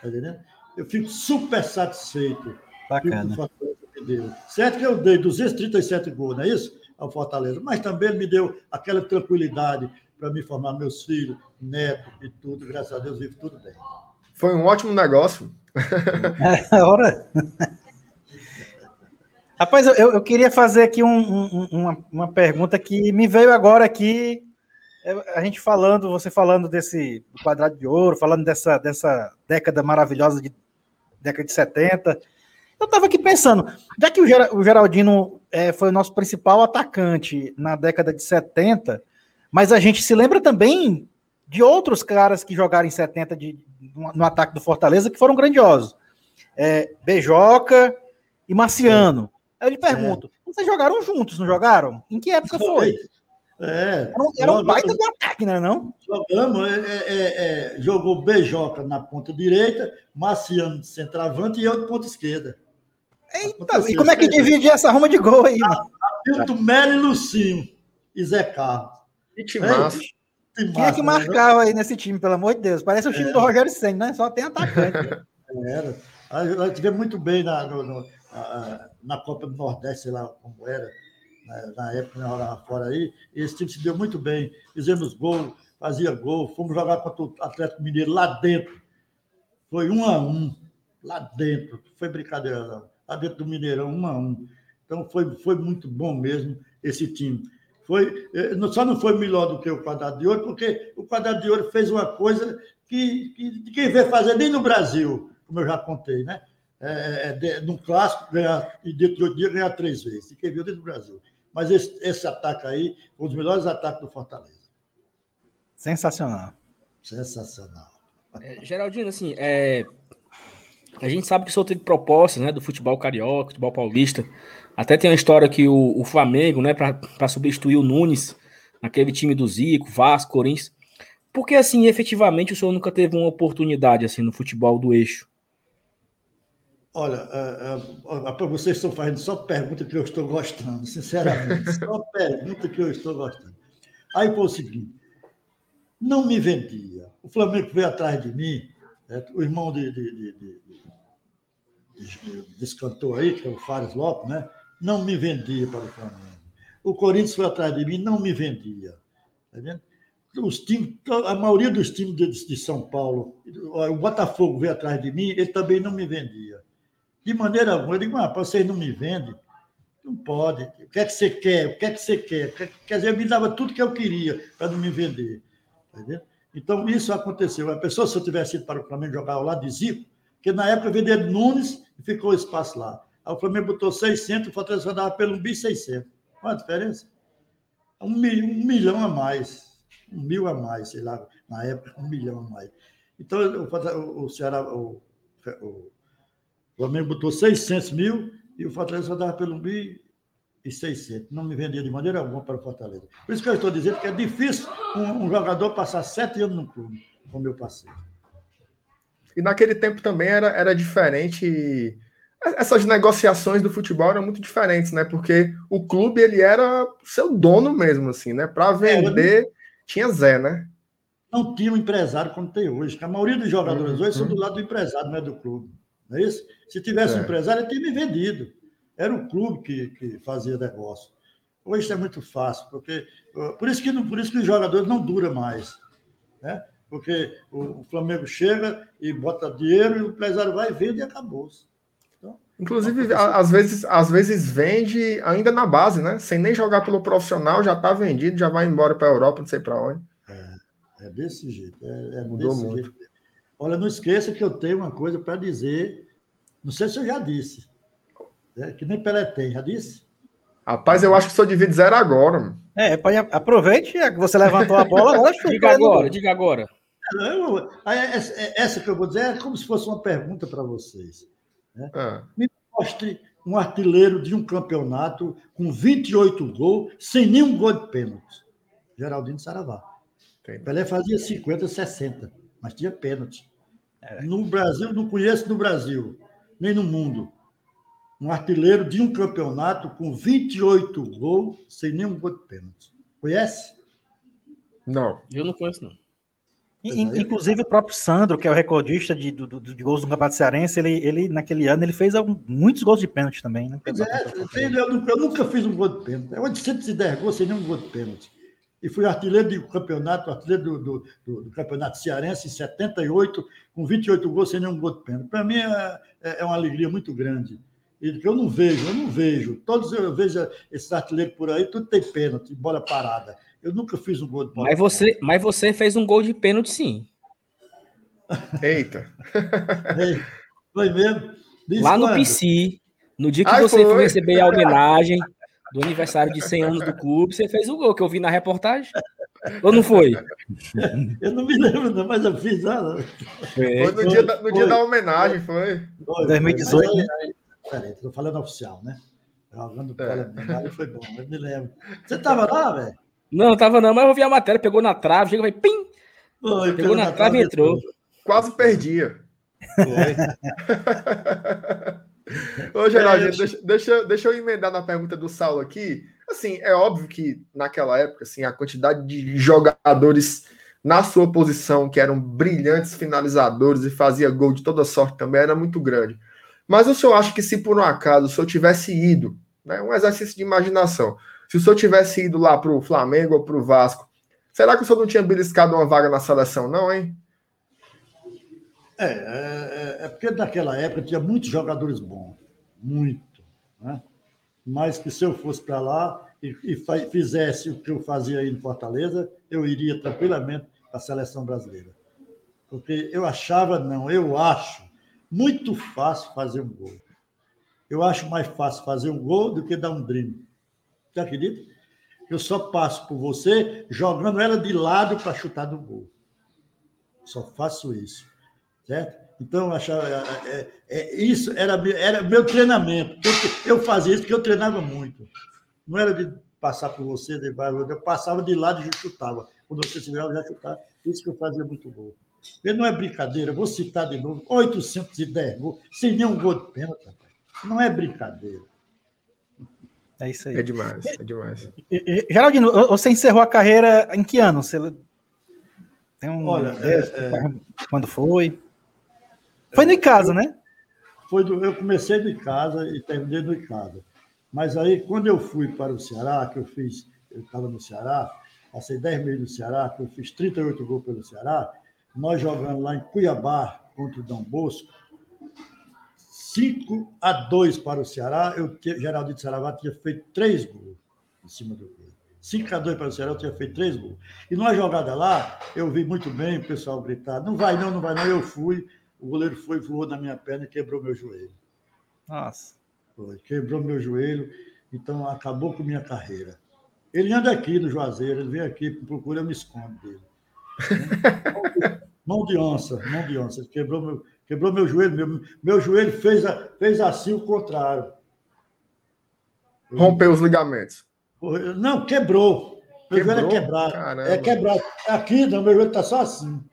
Tá entendendo? Eu fico super satisfeito. Bacana. Certo que eu dei 237 gols, não é isso? Ao Fortaleza, mas também me deu aquela tranquilidade para me formar meus filhos, neto e tudo. Graças a Deus, vive tudo bem. Foi um ótimo negócio. É, hora. Rapaz, eu, eu queria fazer aqui um, um, uma, uma pergunta que me veio agora aqui. É, a gente falando, você falando desse quadrado de ouro, falando dessa, dessa década maravilhosa de década de 70. Eu estava aqui pensando, já que o Geraldino é, foi o nosso principal atacante na década de 70, mas a gente se lembra também de outros caras que jogaram em 70 de, no ataque do Fortaleza que foram grandiosos. É, Bejoca e Marciano. Aí eu lhe pergunto, é. vocês jogaram juntos, não jogaram? Em que época foi? É. Era um, era um baita de ataque, não é não? Jogamos, é, é, é, jogou Bejoca na ponta direita, Marciano de centroavante e eu de ponta esquerda. Eita, e como é que divide essa ruma de gol aí, mano? Milton Melo e Lucinho e Zé Carlos. Que time massa. Quem é que né? marcava aí nesse time, pelo amor de Deus? Parece o time do Rogério Senna, né? Só tem atacante. Era. Nós tivemos muito bem na, no, no, na Copa do Nordeste, sei lá como era, na, na época nós jogávamos fora aí, e esse time se deu muito bem. Fizemos gol, fazia gol, fomos jogar contra o Atlético Mineiro lá dentro. Foi um a um, lá dentro. Foi brincadeira, não. Lá dentro do Mineirão, um a um. Então foi, foi muito bom mesmo esse time. Foi, eh, só não foi melhor do que o quadrado de ouro, porque o quadrado de ouro fez uma coisa que, que quem vê fazer nem no Brasil, como eu já contei, né? é, é, é num clássico, ganhar, e dentro de oito dias ganhar três vezes. E quem viu dentro do Brasil. Mas esse, esse ataque aí foi um dos melhores ataques do Fortaleza. Sensacional. Sensacional. É, Geraldino, assim, é, a gente sabe que o senhor teve propostas né, do futebol carioca, futebol paulista. Até tem uma história que o, o Flamengo, né, para substituir o Nunes, naquele time do Zico, Vasco, Corinthians. Porque, assim, efetivamente, o senhor nunca teve uma oportunidade assim no futebol do eixo? Olha, uh, uh, vocês estão fazendo só pergunta que eu estou gostando, sinceramente. só pergunta que eu estou gostando. Aí foi o seguinte: não me vendia. O Flamengo veio atrás de mim, é, o irmão de, de, de, de, desse cantor aí, que é o Fares Lopes, né? Não me vendia para o Flamengo. O Corinthians foi atrás de mim, não me vendia. Tá vendo? Os times, a maioria dos times de, de São Paulo, o Botafogo veio atrás de mim, ele também não me vendia. De maneira alguma, eu digo, ah, vocês não me vendem, não pode. O que é que você quer? O que é que você quer? Quer dizer, me dava tudo que eu queria para não me vender. Tá então, isso aconteceu. A pessoa, se eu tivesse ido para o Flamengo jogar ao lado de Zico, que na época vendeu Nunes e ficou espaço lá. O Flamengo botou 600, o Fortaleza dava pelo 1.600. Qual a diferença? Um, mil, um milhão a mais. Um mil a mais, sei lá, na época, um milhão a mais. Então, o, o Ceará, o, o Flamengo botou 600 mil e o Fortaleza dava pelo 1.600. Não me vendia de maneira alguma para o Fortaleza. Por isso que eu estou dizendo que é difícil um, um jogador passar sete anos no clube, como eu passei. E naquele tempo também era, era diferente. Essas negociações do futebol eram muito diferentes, né? Porque o clube ele era seu dono mesmo, assim, né? Para vender, é, tinha Zé, né? Não tinha um empresário como tem hoje. A maioria dos jogadores uhum. hoje são do lado do empresário, não é do clube. Não é isso? Se tivesse é. um empresário, ele teria me vendido. Era o clube que, que fazia negócio. Hoje isso é muito fácil, porque por isso que, por isso que os jogadores não duram mais. Né? Porque o, Flamengo chega e bota dinheiro e o empresário vai, vende e acabou. Então, Inclusive, às vezes, às vezes vende ainda na base, né? Sem nem jogar pelo profissional, já está vendido, já vai embora para a Europa, não sei para onde. É, é desse jeito. É, é Mudou desse muito. Jeito. Olha, não esqueça que eu tenho uma coisa para dizer. Não sei se eu já disse. É, que nem Pelé tem, já disse? Rapaz, eu acho que sou de zero agora. Mano. É, aproveite, que você levantou a bola, agora Diga agora, diga agora. Essa que eu vou dizer é como se fosse uma pergunta para vocês. Né? É. Me mostre um artilheiro de um campeonato com 28 gols, sem nenhum gol de pênalti. Geraldino Saravá. Entendi. Pelé fazia 50, 60, mas tinha pênalti. É. No Brasil, não conheço no Brasil, nem no mundo. Um artilheiro de um campeonato com 28 gols, sem nenhum gol de pênalti. Conhece? Não. Eu não conheço, não. Inclusive o próprio Sandro, que é o recordista de, de, de gols do Campeonato Cearense, ele, ele naquele ano ele fez algum, muitos gols de pênalti também, né? É, eu, nunca, eu, nunca, fiz um gol de pênalti. Eu de 110 gols sem nenhum gol de pênalti. E fui artilheiro do campeonato, artilheiro do, do, do, do, campeonato cearense em 78, com 28 gols sem nenhum gol de pênalti. Para mim é, é, é, uma alegria muito grande. E eu não vejo, eu não vejo. Todos eu vejo esses artilheiros por aí, tudo tem pênalti, bola parada. Eu nunca fiz um gol de bola. Mas você, mas você fez um gol de pênalti, sim. Eita. foi mesmo? Diz Lá quando? no PC, no dia que Ai, você foi. foi receber a homenagem do aniversário de 100 anos do clube, você fez o gol que eu vi na reportagem. Ou não foi? Eu não me lembro, não, mas eu fiz. Ah, foi, foi no, dia da, no dia da homenagem, foi. foi 2018. Peraí, estou falando oficial, né? Jogando é. foi bom, eu me lembro. Você estava lá, velho? Não, tava não, mas eu vi a matéria, pegou na trave, chega e vai, pim! Foi, pegou na, na trave e entrou. Quase perdia. Ô, Geraldinho, é, deixa, deixa, deixa eu emendar na pergunta do Saulo aqui. Assim, é óbvio que naquela época, assim, a quantidade de jogadores na sua posição que eram brilhantes finalizadores e fazia gol de toda sorte também era muito grande. Mas o senhor acha que se por um acaso o senhor tivesse ido, né, um exercício de imaginação, se o senhor tivesse ido lá para o Flamengo ou para o Vasco, será que o senhor não tinha beliscado uma vaga na seleção, não, hein? É, é, é, é porque naquela época tinha muitos jogadores bons, muito. Né? Mas que se eu fosse para lá e, e, fizesse o que eu fazia aí em Fortaleza, eu iria tranquilamente para a seleção brasileira. Porque eu achava, não, eu acho muito fácil fazer um gol. Eu acho mais fácil fazer um gol do que dar um drible. Você acredita? Eu só passo por você jogando ela de lado para chutar do gol. Só faço isso. Certo? Então, eu achava, é, é, é, isso era, era meu treinamento. Eu, fazia isso porque eu treinava muito. Não era de passar por você, eu passava de lado e chutava. Quando você se virava, eu já chutava. Isso que eu fazia muito gol. Ele não é brincadeira, vou citar de novo: 810 gols, sem nenhum gol de pênalti. Não é brincadeira. É isso aí. É demais, é demais. Geraldino, você encerrou a carreira em que ano? Você... Tem um. Olha, é, é... quando foi? Foi no Icasa, né? Foi do, eu comecei no Icasa e terminei no Icasa. Mas aí, quando eu fui para o Ceará, que eu fiz, eu estava no Ceará, passei 10 meses no Ceará, que eu fiz 38 gols pelo Ceará, nós jogando lá em Cuiabá contra o Dom Bosco, 5 a 2 para o Ceará, eu, Geraldinho de Saravá tinha feito 3 gols em cima do gol. 5 a 2 para o Ceará, eu tinha feito 3 gols. E numa jogada lá, eu vi muito bem o pessoal gritar: não vai não, não vai não. Eu fui, o goleiro foi, voou na minha perna e quebrou meu joelho. Nossa. Foi, quebrou meu joelho, então acabou com minha carreira. Ele anda aqui no Juazeiro, ele vem aqui, procura, eu me escondo dele. mão de onça, mão de onça. Ele quebrou meu, quebrou meu joelho, meu, meu joelho fez, a, fez assim o contrário. Rompeu os ligamentos. Não, quebrou. Meu quebrou? joelho é quebrado. Caramba. É quebrado. Aqui, não, meu joelho está só assim.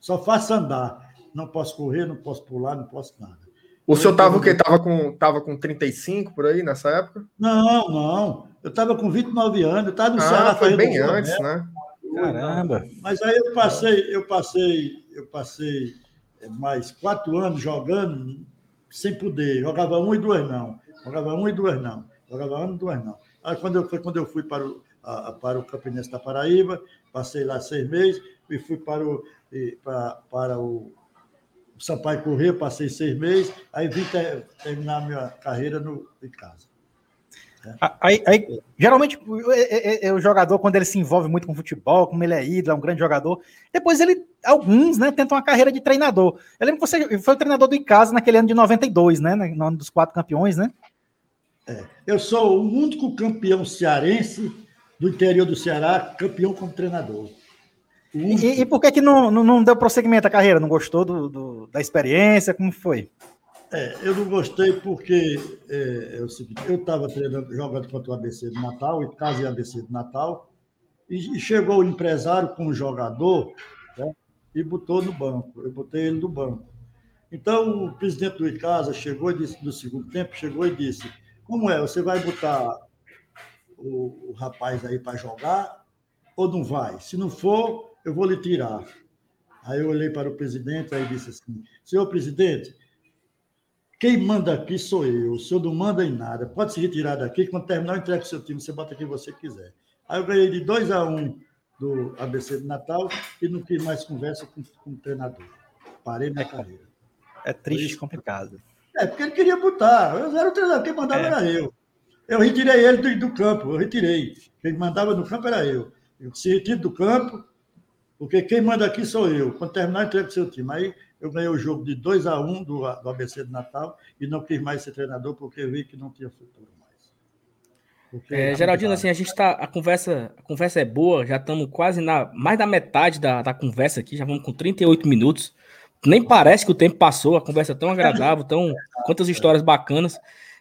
Só faço andar. Não posso correr, não posso pular, não posso nada. O eu senhor estava o quê? Estava com, tava com 35 por aí nessa época? Não, não. Eu estava com 29 anos, eu estava no ah, Ceará. Foi bem antes, né? Caramba. Mas aí eu passei, eu passei, eu passei mais quatro anos jogando sem poder. Jogava um e duas não. Jogava um e duas não. Jogava um e duas não. Aí quando eu, foi quando eu fui para o, a, para o Campinense da Paraíba, passei lá seis meses e fui para o, e, para, para o Sampaio Corrêa, passei seis meses, aí vim ter, terminar minha carreira no, em casa. Aí, aí, geralmente, o, é, é, o, jogador, quando ele se envolve muito com futebol, como ele é ídolo, é um grande jogador, depois ele, alguns, né, tentam uma carreira de treinador. Eu lembro que você foi o treinador do Icasa naquele ano de 92, né, no ano dos quatro campeões, né? É, eu sou o único campeão cearense do interior do Ceará, campeão como treinador. E, e, por que, que não, não, não, deu prosseguimento à carreira? Não gostou do, do da experiência? Como foi? É, eu não gostei porque é, é o seguinte, eu estava jogando contra o ABC do Natal, e casa e ABC do Natal, e, e, chegou o empresário com o jogador né, e botou no banco. Eu botei ele no banco. Então, o presidente do Icasa chegou e disse, no segundo tempo, chegou e disse: Como é? Você vai botar o, o rapaz aí para jogar ou não vai? Se não for, eu vou lhe tirar. Aí eu olhei para o presidente e disse assim: Senhor presidente, quem manda aqui sou eu, o senhor não manda em nada. Pode se retirar daqui, quando terminar, eu entrego o seu time, você bota quem você quiser. Aí eu ganhei de 2 a 1 um do ABC de Natal e não quis mais conversa com, com o treinador. Parei minha carreira. É triste e complicado. É, porque ele queria botar. Eu era o treinador, quem mandava é. era eu. Eu retirei ele do, do, campo, eu retirei. Quem mandava no campo era eu. Eu se retiro do campo, porque quem manda aqui sou eu. Quando terminar, eu entrego o seu time. Aí eu ganhei o jogo de 2 a 1 um do, do ABC de Natal e não quis mais ser treinador porque vi que não tinha futuro mais. É, Geraldino, assim, a gente tá. A conversa, a conversa é boa, já estamos quase na mais da metade da, da conversa aqui, já vamos com 38 minutos. Nem parece que o tempo passou, a conversa é tão agradável, tão quantas histórias bacanas.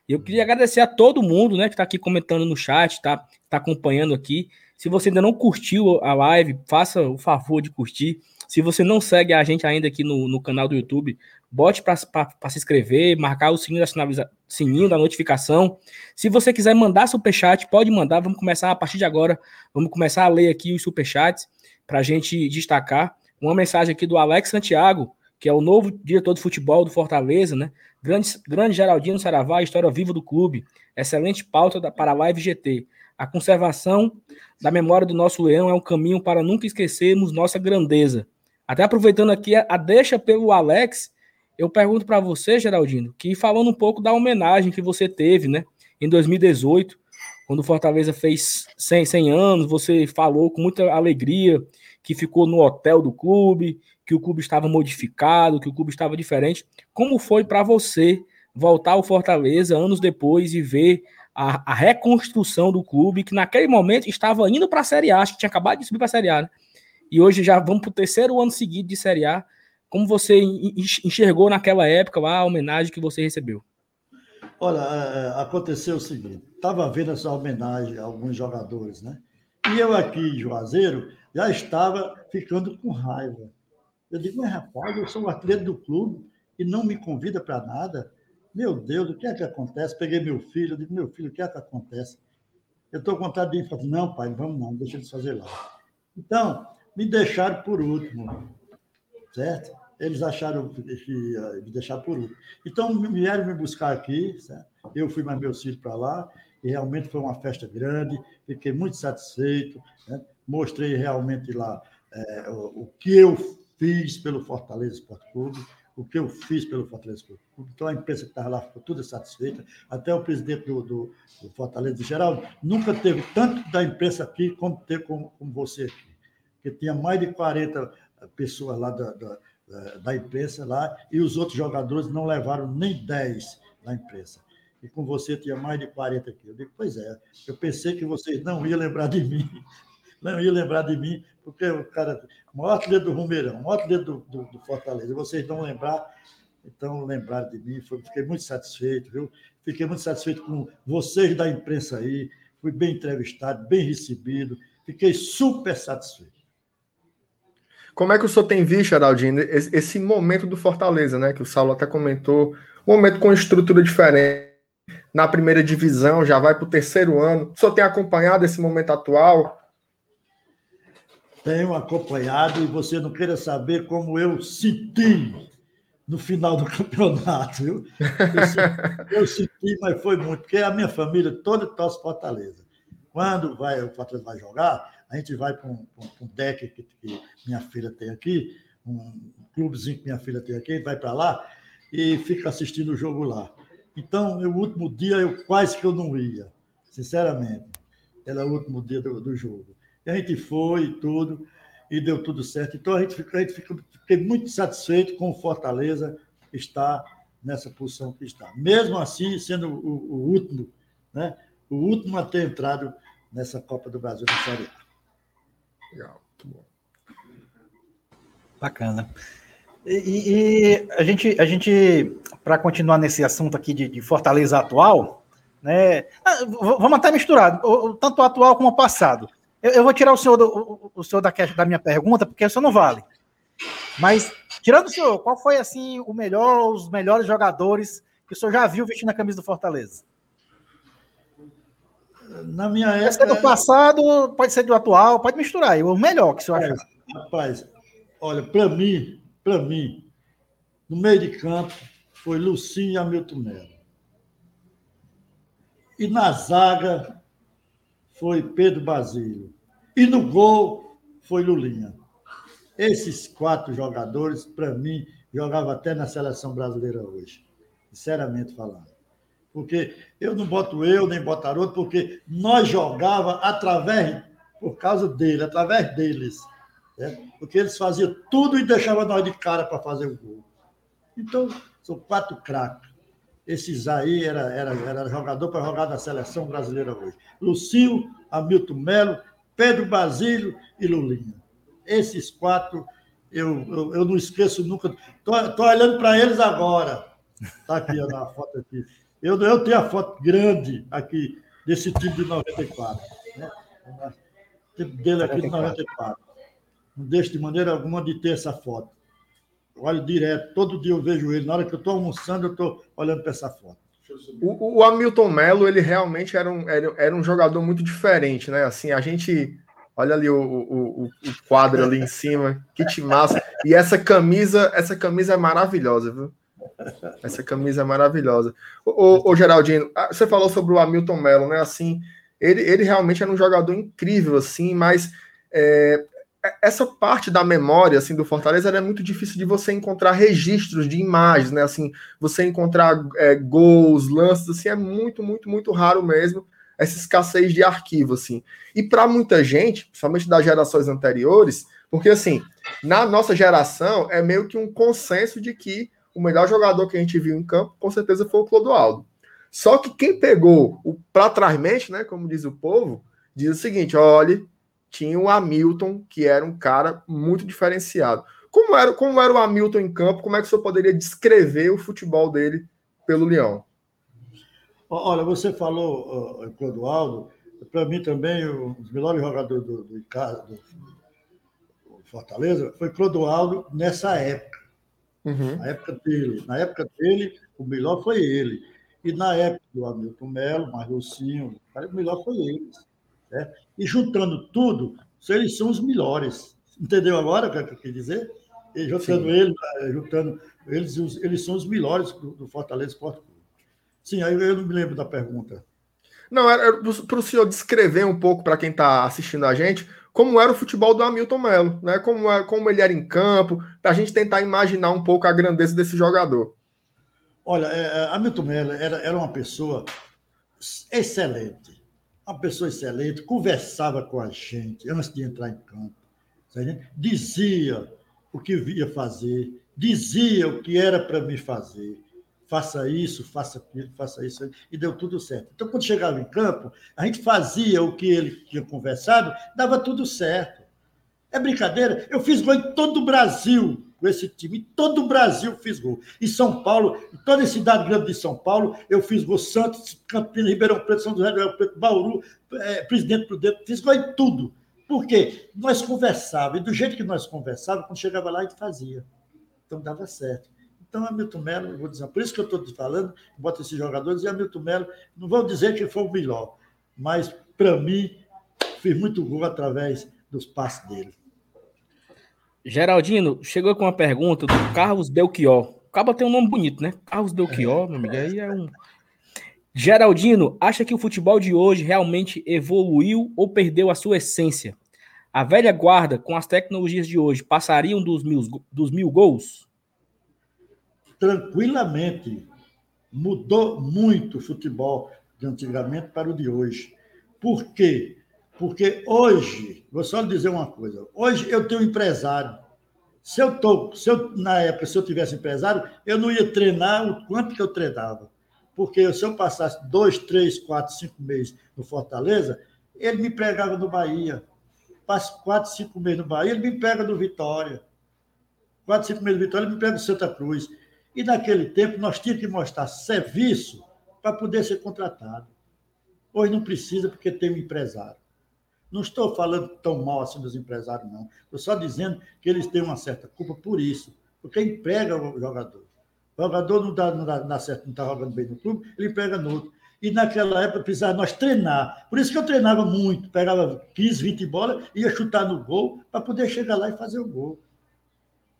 Eu queria agradecer a todo mundo, né, que está aqui comentando no chat, tá, tá acompanhando aqui. Se você ainda não curtiu a live, faça o favor de curtir. Se você não segue a gente ainda aqui no, no canal do YouTube, bote para se inscrever, marcar o sininho da, sininho da notificação. Se você quiser mandar superchat, pode mandar. Vamos começar a partir de agora. Vamos começar a ler aqui os superchats para a gente destacar. Uma mensagem aqui do Alex Santiago, que é o novo diretor de futebol do Fortaleza, né? Grande, grande Geraldino Saravá, história viva do clube. Excelente pauta da, para a Live GT. A conservação da memória do nosso leão é um caminho para nunca esquecermos nossa grandeza. Até aproveitando aqui a, deixa pelo Alex, eu pergunto para você, Geraldino, que falando um pouco da homenagem que você teve, né, em 2018, quando o Fortaleza fez 100, 100 anos, você falou com muita alegria que ficou no hotel do clube, que o clube estava modificado, que o clube estava diferente. Como foi para você voltar ao Fortaleza anos depois e ver a, a, reconstrução do clube, que naquele momento estava indo para a Série A, acho que tinha acabado de subir para a Série A, né? E hoje já vamos para o terceiro ano seguido de Série A. Como você enxergou naquela época lá a homenagem que você recebeu? Olha, é, é, aconteceu o seguinte: estava vendo essa homenagem a alguns jogadores, né? E eu aqui em Juazeiro já estava ficando com raiva. Eu digo, mas rapaz, eu sou o atleta do clube e não me convida para nada. Meu Deus, o que é que acontece? Peguei meu filho, eu digo, meu filho, o que é que acontece? Eu estou com vontade de ir, não, pai, vamos não, deixa eles fazer lá. Então, me deixaram por último, certo? Eles acharam que me deixar por último. Então, vieram me buscar aqui, certo? eu fui mais meus filhos para lá, e realmente foi uma festa grande, fiquei muito satisfeito, né? mostrei realmente lá é, o, o, que eu fiz pelo Fortaleza Esporte Clube, o que eu fiz pelo Fortaleza Esporte Clube. Então, a imprensa que estava lá ficou toda satisfeita, até o presidente do, do, do Fortaleza, geral, nunca teve tanto da imprensa aqui como teve com, com você aqui, porque tinha mais de 40 pessoas lá da, da, da imprensa lá, e os outros jogadores não levaram nem 10 da imprensa e com você tinha mais de 40 aqui. Eu digo, pois é, eu pensei que vocês não iam lembrar de mim, não iam lembrar de mim, porque o cara, maior atleta do Rumeirão, maior atleta do, do, do Fortaleza, vocês não lembrar, então lembraram de mim, fiquei muito satisfeito, viu? Fiquei muito satisfeito com vocês da imprensa aí, fui bem entrevistado, bem recebido, fiquei super satisfeito. Como é que o senhor tem visto, Araldinho, esse momento do Fortaleza, né? Que o Saulo até comentou, um momento com estrutura diferente, na primeira divisão, já vai para o terceiro ano. O senhor tem acompanhado esse momento atual? Tenho acompanhado e você não queira saber como eu senti no final do campeonato, viu? Eu senti, eu senti, mas foi muito, porque a minha família toda torce Fortaleza. Quando vai, o Fortaleza vai jogar, a gente vai para um, um, deck que, que, minha filha tem aqui, um clubezinho que minha filha tem aqui, vai para lá e fica assistindo o jogo lá. Então, no último dia, eu quase que eu não ia, sinceramente. Era o último dia do, do jogo. E a gente foi e tudo, e deu tudo certo. Então, a gente, fica, a gente fica, fiquei muito satisfeito com o Fortaleza estar nessa posição que está. Mesmo assim, sendo o, o último, né? o último a ter entrado nessa Copa do Brasil na Série A. Legal, muito bom. Bacana. E, e, a gente, a gente para continuar nesse assunto aqui de, de Fortaleza atual, né? Ah, vamos até misturar, tanto o atual como o passado. Eu, eu vou tirar o senhor, do, o, o senhor da, da minha pergunta, porque isso não vale. Mas, tirando o senhor, qual foi assim o melhor, os melhores jogadores que o senhor já viu vestindo a camisa do Fortaleza? Na minha época. Pode ser do passado, pode ser do atual, pode misturar aí, o melhor que senhor acha. Rapaz, olha, para mim, para mim, no meio de campo, foi Lucinho e Hamilton Melo. E na zaga foi Pedro Basílio. E no gol foi Lulinha. Esses quatro jogadores, para mim, jogavam até na seleção brasileira hoje, sinceramente falando. Porque eu não boto eu, nem botar outro, porque nós jogava através, por causa dele, através deles. Né? Porque eles faziam tudo e deixavam nós de cara para fazer o gol. Então, são quatro craques. Esses aí era, era, era jogador para jogar na seleção brasileira hoje. Lucio, Hamilton Melo, Pedro Basílio e Lulinha. Esses quatro eu, eu, eu não esqueço nunca. Estou olhando para eles agora. Está aqui a foto aqui. Eu, eu tenho a foto grande aqui desse time de 94. Né? Dele aqui de 94. Não deixo de maneira alguma de ter essa foto. Olho direto, todo dia eu vejo ele. Na hora que eu estou almoçando, eu estou olhando para essa foto. O, o, Hamilton Melo, ele realmente era um, era, era um jogador muito diferente, né? Assim, a gente. Olha ali o, o, o quadro ali em cima, que massa. E essa camisa, essa camisa é maravilhosa, viu? Essa camisa é maravilhosa. Ô, ô, Geraldino, ah, você falou sobre o Hamilton Melo, né? Assim, ele, ele realmente era um jogador incrível, assim, mas é, essa parte da memória assim do Fortaleza é muito difícil de você encontrar registros de imagens, né? Assim, você encontrar é, gols, lances, assim, é muito, muito, muito raro mesmo essa escassez de arquivo, assim. E para muita gente, principalmente das gerações anteriores, porque assim, na nossa geração é meio que um consenso de que o melhor jogador que a gente viu em campo, com certeza, foi o Clodoaldo. Só que quem pegou o para trás mente, né, como diz o povo, diz o seguinte: olhe, tinha o Hamilton, que era um cara muito diferenciado. Como era, como era o Hamilton em campo? Como é que o senhor poderia descrever o futebol dele pelo Leão? Olha, você falou, Clodoaldo, para mim também, os melhores jogadores do, do, do, Fortaleza foi Clodoaldo nessa época. Uhum. Na época dele. Na época dele, o melhor foi ele. E na época do Hamilton Melo, Marlucinho, o melhor foi ele. Né? E juntando tudo, eles são os melhores, Entendeu agora o que eu quis dizer? E juntando ele, eh, juntando eles, eles são os melhores do, do Fortaleza Esporte Clube. Sim, aí eu não me lembro da pergunta. Não, era para o senhor descrever um pouco para quem está assistindo a gente como era o futebol do Hamilton Melo, né? Como, é, como ele era em campo, para a gente tentar imaginar um pouco a grandeza desse jogador. Olha, é, é, Hamilton Melo era, era uma pessoa excelente, uma pessoa excelente, conversava com a gente antes de entrar em campo, dizia o que ia fazer, dizia o que era para me fazer, faça isso, faça aquilo, faça isso, e deu tudo certo. Então, quando chegava em campo, a gente fazia o que ele tinha conversado, dava tudo certo. É brincadeira? Eu fiz gol em todo o Brasil com esse time, em todo o Brasil fiz gol. Em São Paulo, em toda a cidade grande de São Paulo, eu fiz gol Santos, Campinas, Ribeirão Preto, São José, Ribeirão Preto, Bauru, é, Presidente Prudente, fiz gol em tudo. Por quê? Nós conversávamos, e do jeito que nós conversávamos, quando chegava lá, a gente fazia. Então dava certo. Então, Hamilton Melo, vou dizer, por isso que eu estou te falando, bota esses jogadores, e Hamilton Melo, não vou dizer que foi o melhor, mas, para mim, fiz muito gol através dos passos dele. Geraldino, chegou com uma pergunta do Carlos Belchior. O Cabo tem um nome bonito, né? Carlos Belchior, meu amigo, aí é um... Geraldino, acha que o futebol de hoje realmente evoluiu ou perdeu a sua essência? A velha guarda, com as tecnologias de hoje, passariam dos mil, dos mil gols? Tranquilamente. Mudou muito o futebol de antigamente para o de hoje. Por quê? Porque hoje, vou só lhe dizer uma coisa: hoje eu tenho um empresário. Se eu tô, se eu, na época, se eu tivesse empresário, eu não ia treinar o quanto que eu treinava. Porque se eu passasse dois, três, quatro, cinco meses no Fortaleza, ele me pregava no Bahia. Passo quatro, cinco meses no Bahia, ele me pega no Vitória. Quatro, cinco meses no Vitória, ele me pega no Santa Cruz. E naquele tempo nós tínhamos que mostrar serviço para poder ser contratado. Hoje não precisa porque tem um empresário. Não estou falando tão mal assim dos empresários, não. Estou só dizendo que eles têm uma certa culpa por isso, porque emprega o jogador. O jogador não dá, não dá, certo, não está jogando bem no clube, ele emprega no outro. E naquela época precisava nós treinar. Por isso que eu treinava muito, pegava 15, 20 bolas, ia chutar no gol para poder chegar lá e fazer o gol.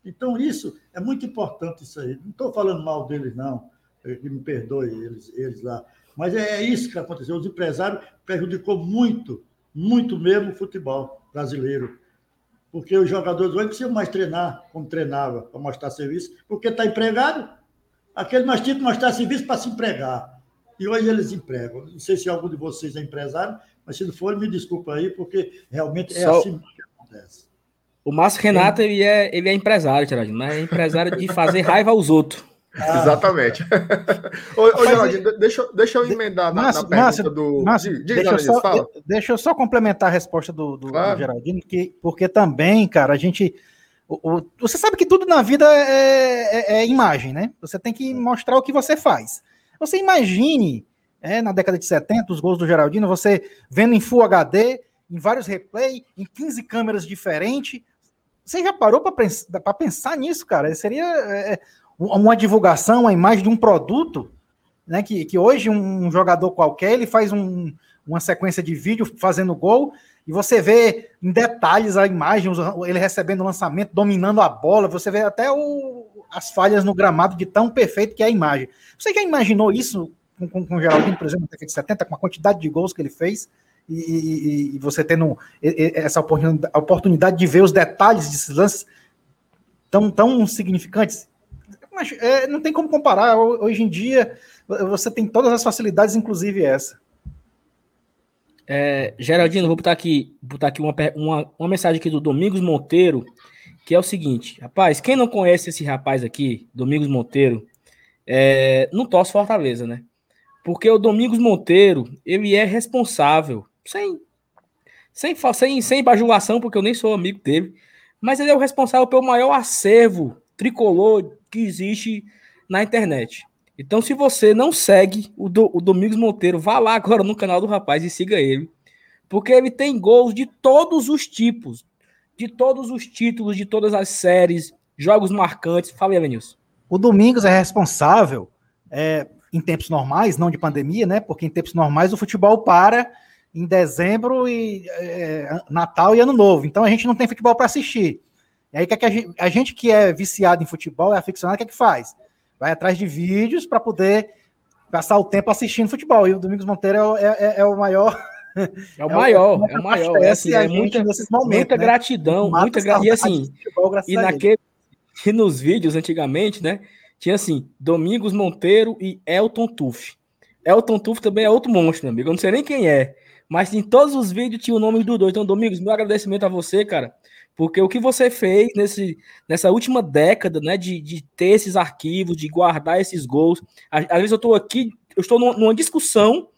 Então, isso é muito importante isso aí. Não estou falando mal deles, não. Que me perdoe eles, eles lá. Mas é, é isso que aconteceu. Os empresários prejudicou muito, muito mesmo o futebol brasileiro. Porque os jogadores hoje precisam mais treinar como treinava, para mostrar serviço, porque está empregado. Aquele nós tínhamos que mostrar serviço para se empregar. E hoje eles empregam. Não sei se algum de vocês é empresário, mas se não for, me desculpa aí, porque realmente é Só... assim que acontece. O Márcio Renato, ele é, ele é empresário, Geraldinho, mas é empresário de fazer raiva aos outros. Ah. Exatamente. ô, ô Geraldinho, deixa, deixa eu emendar na, Márcio, na pergunta Márcio, do. Márcio, diga, deixa, eu só, fala. deixa eu só complementar a resposta do, do, claro. do Geraldinho, que, porque também, cara, a gente. O, o, você sabe que tudo na vida é, é, é, imagem, né? Você tem que mostrar o que você faz. Você imagine, é, na década de 70, os gols do Geraldino, você vendo em Full HD, em vários replay, em 15 câmeras diferentes, você já parou para pensar nisso, cara? Seria é, uma divulgação, uma imagem de um produto, né? Que, que hoje um jogador qualquer ele faz um, uma sequência de vídeo fazendo gol e você vê em detalhes a imagem, ele recebendo o lançamento, dominando a bola, você vê até o, as falhas no gramado de tão perfeito que é a imagem. Você já imaginou isso com, com, com o Geraldinho, por exemplo, na década de 70, com a quantidade de gols que ele fez? E, e, e você tendo essa oportunidade, de ver os detalhes desses lances tão, tão significantes. Mas, é, não tem como comparar. Hoje em dia, você tem todas as facilidades, inclusive essa. É, Geraldino, vou botar aqui, botar aqui uma, uma, uma mensagem aqui do Domingos Monteiro, que é o seguinte: rapaz, quem não conhece esse rapaz aqui, Domingos Monteiro, é, não torce Fortaleza, né? Porque o Domingos Monteiro, ele é responsável sem, sem, sem, sem bajulação, porque eu nem sou amigo dele, mas ele é o responsável pelo maior acervo tricolor que existe na internet. Então, se você não segue o, do, o Domingos Monteiro, vá lá agora no canal do rapaz e siga ele. Porque ele tem gols de todos os tipos, de todos os títulos, de todas as séries, jogos marcantes. Fala aí, Lenilson. O Domingos é responsável, é, em tempos normais, não de pandemia, né? Porque em tempos normais o futebol para em dezembro e é, Natal e Ano Novo. Então a gente não tem futebol para assistir. E aí que, é que a, gente, a, gente, que é viciado em futebol, é aficionado, o que é que faz? Vai atrás de vídeos para poder passar o tempo assistindo futebol. E o Domingos Monteiro é, é, é, é o maior. É o maior, é o maior. É, assim, é muita, momentos, muita né? gratidão, muita gratidão. E assim, futebol, e naquele, e nos vídeos antigamente, né? Tinha assim, Domingos Monteiro e Elton Tuff. Elton Tuff também é outro monstro, meu amigo. Eu não sei nem quem é. Mas em todos os vídeos tinha o nome do dois. Então, Domingos, meu agradecimento a você, cara. Porque o que você fez nesse, nessa última década, né, de, de ter esses arquivos, de guardar esses gols. Às, vezes eu estou aqui, eu estou numa discussão.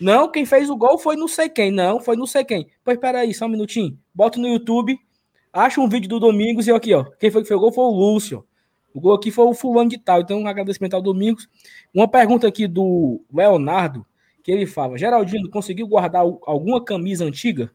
Não, quem fez o gol foi não sei quem. Não, foi não sei quem. Pois espera aí, só um minutinho. Bota no YouTube, acha um vídeo do Domingos e aqui, ó. Quem foi que fez o gol foi o Lúcio. O gol aqui foi o fulano de tal. Então, um agradecimento ao Domingos. Uma pergunta aqui do Leonardo, que ele fala: Geraldino, conseguiu guardar alguma camisa antiga?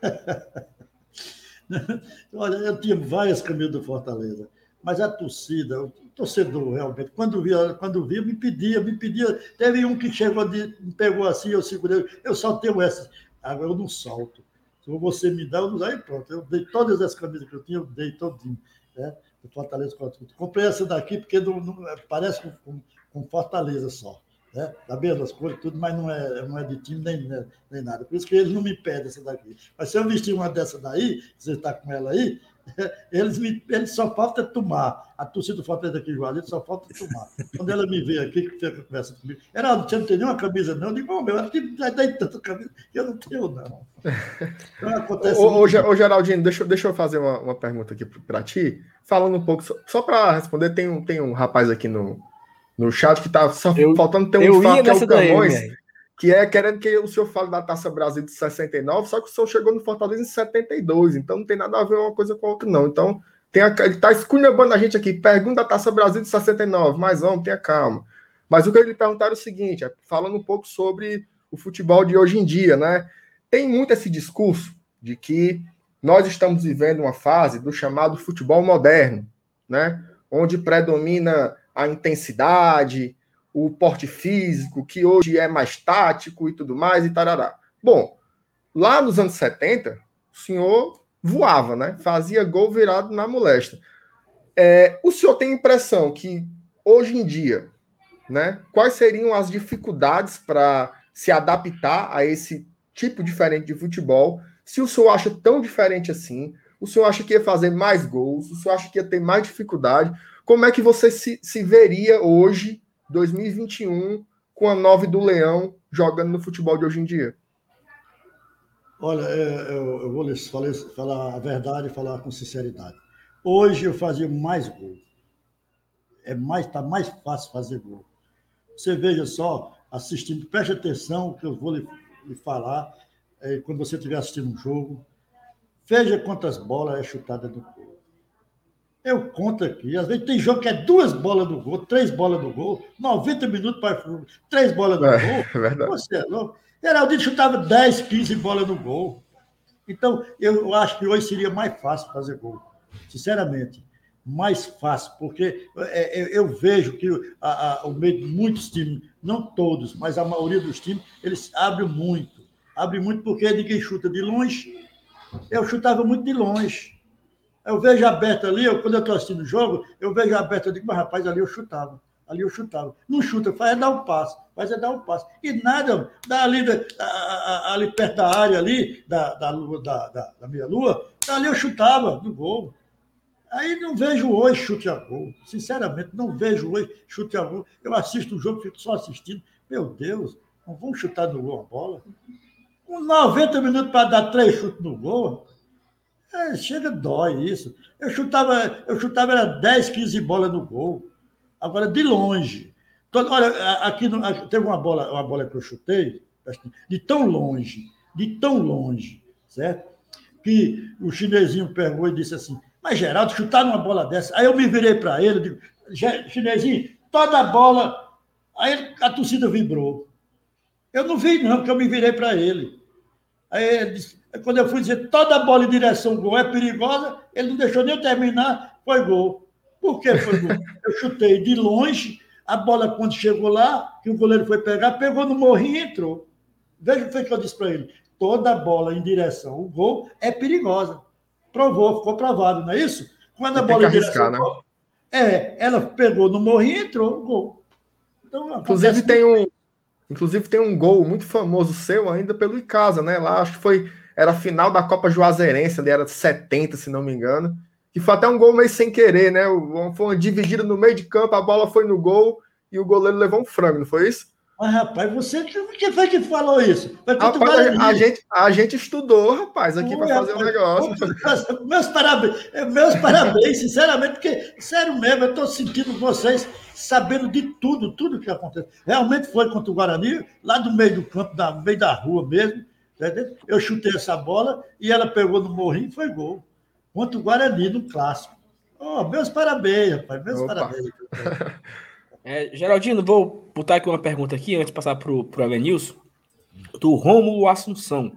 Olha, eu tinha várias camisas do Fortaleza, mas a torcida, o torcedor realmente, quando via, quando via, me pedia, me pedia. Teve um que chegou, de, me pegou assim, eu segurei, eu só tenho essa. Agora eu não salto. Se você me dá, eu não aí pronto. Eu dei todas as camisas que eu tinha, eu dei todinho. Né? do Fortaleza Comprei essa daqui porque não, não parece com, com, Fortaleza só. Né? Da mesma cores, tudo, mas não é, não é de time nem, né, nem nada. Por isso que eles não me pedem essa daqui. Mas se eu vestir uma dessa daí, você está com ela aí, eles, me, eles só falta tomar. A torcida do Fortaleza aqui, Juazeiro, só falta tomar. Quando ela me vê aqui, que conversa comigo, ela você não tem nenhuma camisa, não? Eu digo, oh, meu, já tem tanta camisa que eu não tenho, não. Então, acontece ô, ô, Geraldinho, deixa, deixa eu fazer uma, uma pergunta aqui para ti, falando um pouco, só, só para responder, tem um, tem um rapaz aqui no, no chat que tá só eu, faltando ter um fato que é o Camões. Daí, que é querendo que o senhor fale da Taça Brasil de 69, só que o senhor chegou no Fortaleza em 72, então não tem nada a ver uma coisa com a outra, não. Então, tem a, ele está esculhambando a gente aqui, pergunta da Taça Brasil de 69, mas vamos, tenha calma. Mas o que ele perguntar é o seguinte, é, falando um pouco sobre o futebol de hoje em dia, né? Tem muito esse discurso de que nós estamos vivendo uma fase do chamado futebol moderno, né? Onde predomina a intensidade, o porte físico, que hoje é mais tático e tudo mais, e tarará. Bom, lá nos anos 70, o senhor voava, né? Fazia gol virado na molesta. É, o senhor tem impressão que hoje em dia, né? Quais seriam as dificuldades para se adaptar a esse tipo diferente de futebol? Se o senhor acha tão diferente assim, o senhor acha que ia fazer mais gols, o senhor acha que ia ter mais dificuldade? Como é que você se, se veria hoje 2021 com a 9 do Leão jogando no futebol de hoje em dia? Olha, é, eu, eu vou lhes falar, falar a verdade e falar com sinceridade. Hoje eu fazia mais gol. É mais, tá mais fácil fazer gol. Você veja só, assistindo, preste atenção que eu vou lhe, lhe falar é, quando você estiver assistindo um jogo. Veja quantas bolas é chutada gol. Eu conto aqui. Às vezes tem jogo que é duas bolas do gol, três bolas do gol, 90 minutos para três bolas do é, gol. É verdade. Você é louco. Geraldinho chutava 10, 15 bolas no gol. Então, eu acho que hoje seria mais fácil fazer gol. Sinceramente, mais fácil, porque é, é, eu vejo que a, a, o meio de muitos times, não todos, mas a maioria dos times, eles abrem muito. Abrem muito porque ninguém chuta de longe. Eu chutava muito de longe. Eu vejo aberto ali, eu, quando eu estou assistindo o jogo, eu vejo aberto, eu digo, mas rapaz, ali eu chutava. Ali eu chutava. Não chuta, faz é dar um passo, faz é dar um passo. E nada, dá ali, ali perto da área ali, da, da, da, da, da meia-lua, ali eu chutava do gol. Aí não vejo hoje chute a gol. Sinceramente, não vejo hoje chute a gol. Eu assisto o jogo, fico só assistindo. Meu Deus, não vamos chutar no gol a bola? Com 90 minutos para dar três chutes no gol, é, chega, dói isso. Eu chutava, eu chutava era 10, 15 bolas no gol. Agora, de longe. Olha, aqui, no, teve uma bola, uma bola que eu chutei, de tão longe, de tão longe, certo? Que o chinesinho pegou e disse assim: Mas Geraldo, chutar numa bola dessa. Aí eu me virei para ele, digo: Chinesinho, toda a bola. Aí a torcida vibrou. Eu não vi, não, porque eu me virei para ele. Aí ele disse: quando eu fui dizer toda bola em direção ao gol é perigosa, ele não deixou nem eu terminar, foi gol. Por que foi gol? Eu chutei de longe, a bola, quando chegou lá, que o goleiro foi pegar, pegou no morrinho e entrou. Veja o que eu disse para ele. Toda bola em direção ao gol é perigosa. Provou, ficou provado, não é isso? Quando a bola em direção né? gol, é, ela pegou no morrinho e entrou, gol. Então, Inclusive tem um, Inclusive tem um gol muito famoso seu ainda pelo Icasa, né? Lá acho que foi era a final da Copa Juazeirense, ali era 70, se não me engano. Que foi até um gol meio sem querer, né? Foi uma dividida no meio de campo, a bola foi no gol e o goleiro levou um frango, não foi isso? Mas, rapaz, você que foi que falou isso? Rapaz, a, gente, a gente estudou, rapaz, aqui para fazer o um negócio. Meus parabéns, meus parabéns, sinceramente, porque, sério mesmo, eu estou sentindo vocês sabendo de tudo, tudo que acontece. Realmente foi contra o Guarani, lá do meio do campo, no meio da rua mesmo. Eu chutei essa bola e ela pegou no morrinho e foi gol. Contra o Guarani, no clássico. Oh, meus parabéns, rapaz, meus Opa. parabéns. É, Geraldino, vou botar aqui uma pergunta aqui antes de passar para o Elenilson, do Rômulo Assunção.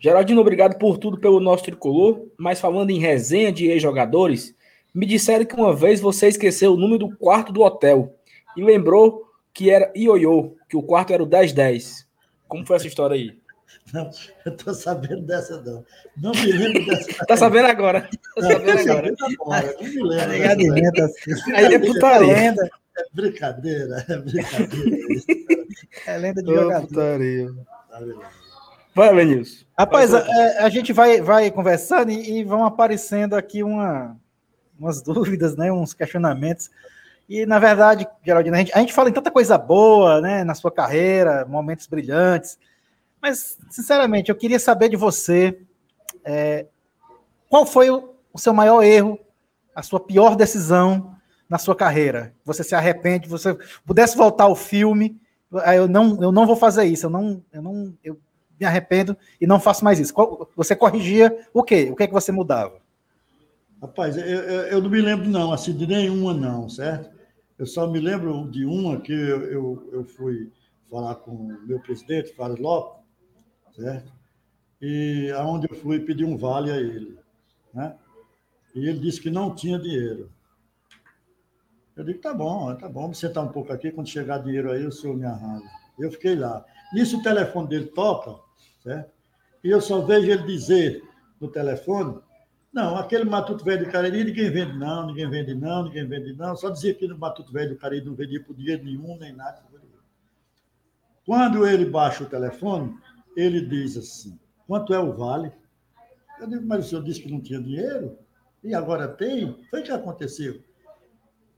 Geraldino, obrigado por tudo pelo nosso tricolor, mas falando em resenha de ex-jogadores, me disseram que uma vez você esqueceu o número do quarto do hotel e lembrou que era Ioiô, que o quarto era o 1010. Como foi essa história aí? Não, eu tô sabendo dessa, não. Não me lembro dessa. tá sabendo agora. Tô sabendo agora. agora. Não me lembro. Aí é putaria. É brincadeira, é brincadeira. é lenda de jogador. Putaria. Vai, Lenilson. Rapaz, a, é, a, gente vai, vai conversando e, e, vão aparecendo aqui uma, umas dúvidas, né, uns questionamentos. E, na verdade, Geraldine, a gente, a gente fala em tanta coisa boa, né, na sua carreira, momentos brilhantes. Mas, sinceramente, eu queria saber de você é, qual foi o, o seu maior erro, a sua pior decisão na sua carreira? Você se arrepende? Você pudesse voltar ao filme? Eu não, eu não vou fazer isso. Eu não, eu não, eu me arrependo e não faço mais isso. Você corrigia o quê? O que é que você mudava? Rapaz, eu, eu não me lembro não, assim de nenhuma não, certo? Eu só me lembro de uma que eu, eu, eu fui falar com o meu presidente, Fábio Lopes, certo? E aonde eu fui pedir um vale a ele, né? E ele disse que não tinha dinheiro. Eu digo, tá bom, tá bom, vamos sentar um pouco aqui, quando chegar dinheiro aí, o senhor me arranja. Eu fiquei lá. Nisso o telefone dele toca, certo? E eu só vejo ele dizer no telefone, não, aquele Matuto Velho do Cariri, ninguém vende não, ninguém vende não, ninguém vende não. Só dizia que no Matuto Velho do Cariri não vendia por dinheiro nenhum, nem nada. Quando ele baixa o telefone, ele diz assim, quanto é o vale? Eu digo, mas o senhor disse que não tinha dinheiro? E agora tem? Foi o que aconteceu?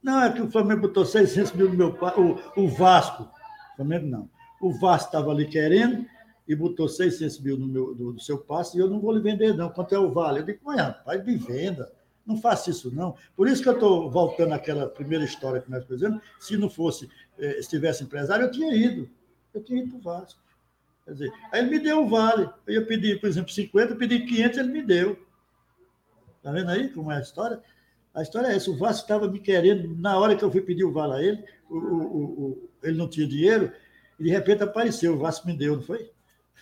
Não, é que o Flamengo botou 600 mil no meu o, o Vasco. O Flamengo não. O Vasco estava ali querendo e botou 600 mil no, meu, do, do seu passe e eu não vou lhe vender, não. Quanto é o vale? Eu digo, mas rapaz, me venda. Não faça isso, não. Por isso que eu estou voltando àquela primeira história que nós fizemos. Se não fosse, eh, se tivesse empresário, eu tinha ido. Eu tinha ido para o Vasco. Quer dizer, aí ele me deu o vale. Eu ia pedir, por exemplo, 50, eu pedi 500, ele me deu. Está vendo aí como é a história? A história é essa: o Vasco estava me querendo, na hora que eu fui pedir o vale a ele, o, o, o, ele não tinha dinheiro, e de repente apareceu, o Vasco me deu, não foi?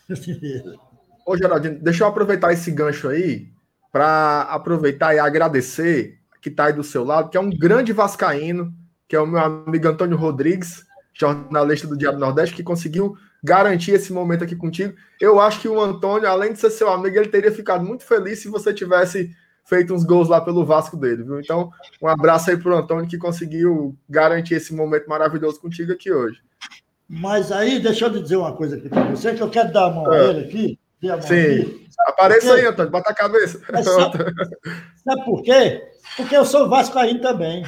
Ô, Geraldinho, deixa eu aproveitar esse gancho aí para aproveitar e agradecer que está aí do seu lado, que é um grande vascaíno, que é o meu amigo Antônio Rodrigues, jornalista do Diário Nordeste, que conseguiu garantir esse momento aqui contigo. Eu acho que o Antônio, além de ser seu amigo, ele teria ficado muito feliz se você tivesse feito uns gols lá pelo Vasco dele, viu? Então, um abraço aí pro Antônio que conseguiu garantir esse momento maravilhoso contigo aqui hoje. Mas aí, deixa eu lhe dizer uma coisa aqui para você, que eu quero dar a mão é. a ele aqui. A Sim. Aqui. Apareça aí, Antônio, bota a cabeça. Sabe, sabe, por quê? Porque eu sou vascaíno também.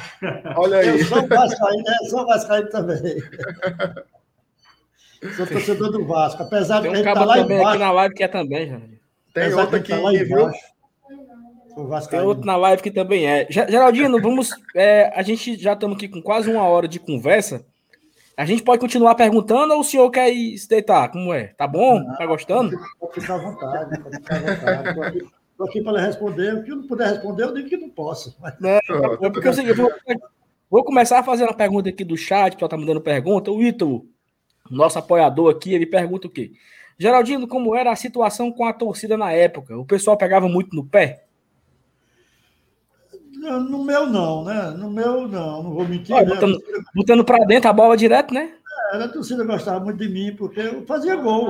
Olha aí. Eu sou vascaíno, eu sou vascaíno também. sou torcedor do Vasco, apesar de um estar tá lá também embaixo. aqui na live que é também, já. Tem outro aqui, tá viu? Tem outro na live que também é. Geraldino, vamos. É, a gente já estamos aqui com quase uma hora de conversa. A gente pode continuar perguntando ou o senhor quer ir se deitar? Como é? Tá bom? Não, tá gostando? Pode ficar à vontade, pode ficar à vontade. Estou aqui, aqui para responder. O que eu não puder responder, eu digo que não posso. Mas... Não, é porque eu, vou, vou, começar a fazer uma pergunta aqui do chat, o pessoal está me dando pergunta. O Ítalo, nosso apoiador aqui, ele pergunta o quê? Geraldino, como era a situação com a torcida na época? O pessoal pegava muito no pé? No meu, não, né? No meu, não, não vou mentir. Olha, né? botando, botando para dentro a bola direto, né? É, a torcida gostava muito de mim, porque eu fazia gol.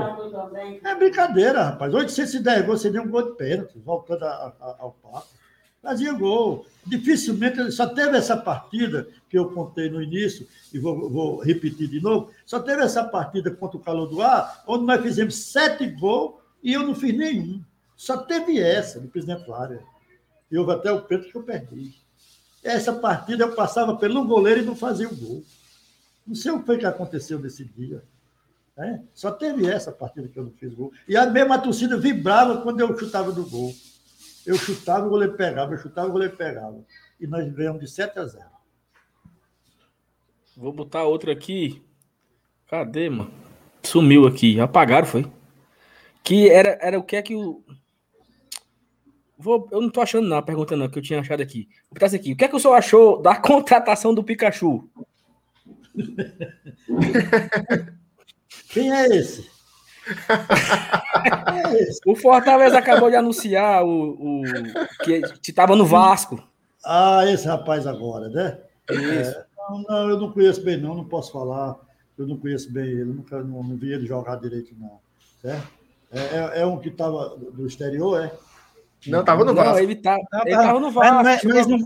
É brincadeira, rapaz. 810 gols, você deu um gol de pênalti, voltando a, a, ao papo. Fazia gol. Dificilmente, só teve essa partida que eu contei no início, e vou, vou repetir de novo, só teve essa partida contra o Calor do Ar, onde nós fizemos sete gols e eu não fiz nenhum. Só teve essa, do presidente Flávio. E houve até o pênalti que eu perdi. Essa partida eu passava pelo goleiro e não fazia o gol. Não sei o que que aconteceu nesse dia. É? Só teve essa partida que eu não fiz gol. E a mesma torcida vibrava quando eu chutava do gol. Eu chutava, o goleiro pegava, eu chutava, o goleiro pegava. E nós ganhamos de 7 a 0. Vou botar outra aqui. Cadê, mano? Sumiu aqui. Apagaram, foi? Que era, era o que é que o. Vou, eu não tô achando não, a pergunta não, que eu tinha achado aqui. Vou botar aqui. O que é que o senhor achou da contratação do Pikachu? Quem é esse? O Fortaleza acabou de anunciar o, o que estava no Vasco. Ah, esse rapaz agora, né? É, não, não, eu não conheço bem, não, não posso falar. Eu não conheço bem ele, nunca não, não vi ele jogar direito, não. Certo? É, é, é um que estava do exterior, é? Não, estava no Vasco. Não, ele, tá, ele tava no Vasco. Mas, mas não,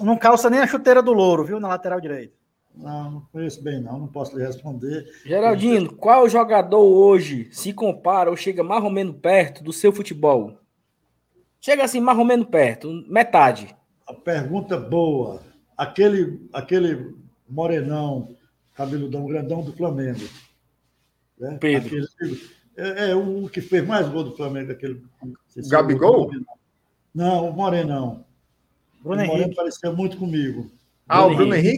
não calça nem a chuteira do louro, viu? Na lateral direita. Não, não conheço bem, não, não posso lhe responder. Geraldino, qual jogador hoje se compara ou chega mais ou menos perto do seu futebol? Chega assim, mais ou menos perto, metade. A pergunta boa. Aquele, aquele morenão, cabeludão grandão do Flamengo. Né? Pedro. Aquele, é, é, o que fez mais gol do Flamengo, aquele. Gabigol? Não, o Morenão. Bruno o Moreno Henrique. pareceu muito comigo. Ah, Bruno o Bruno Henrique?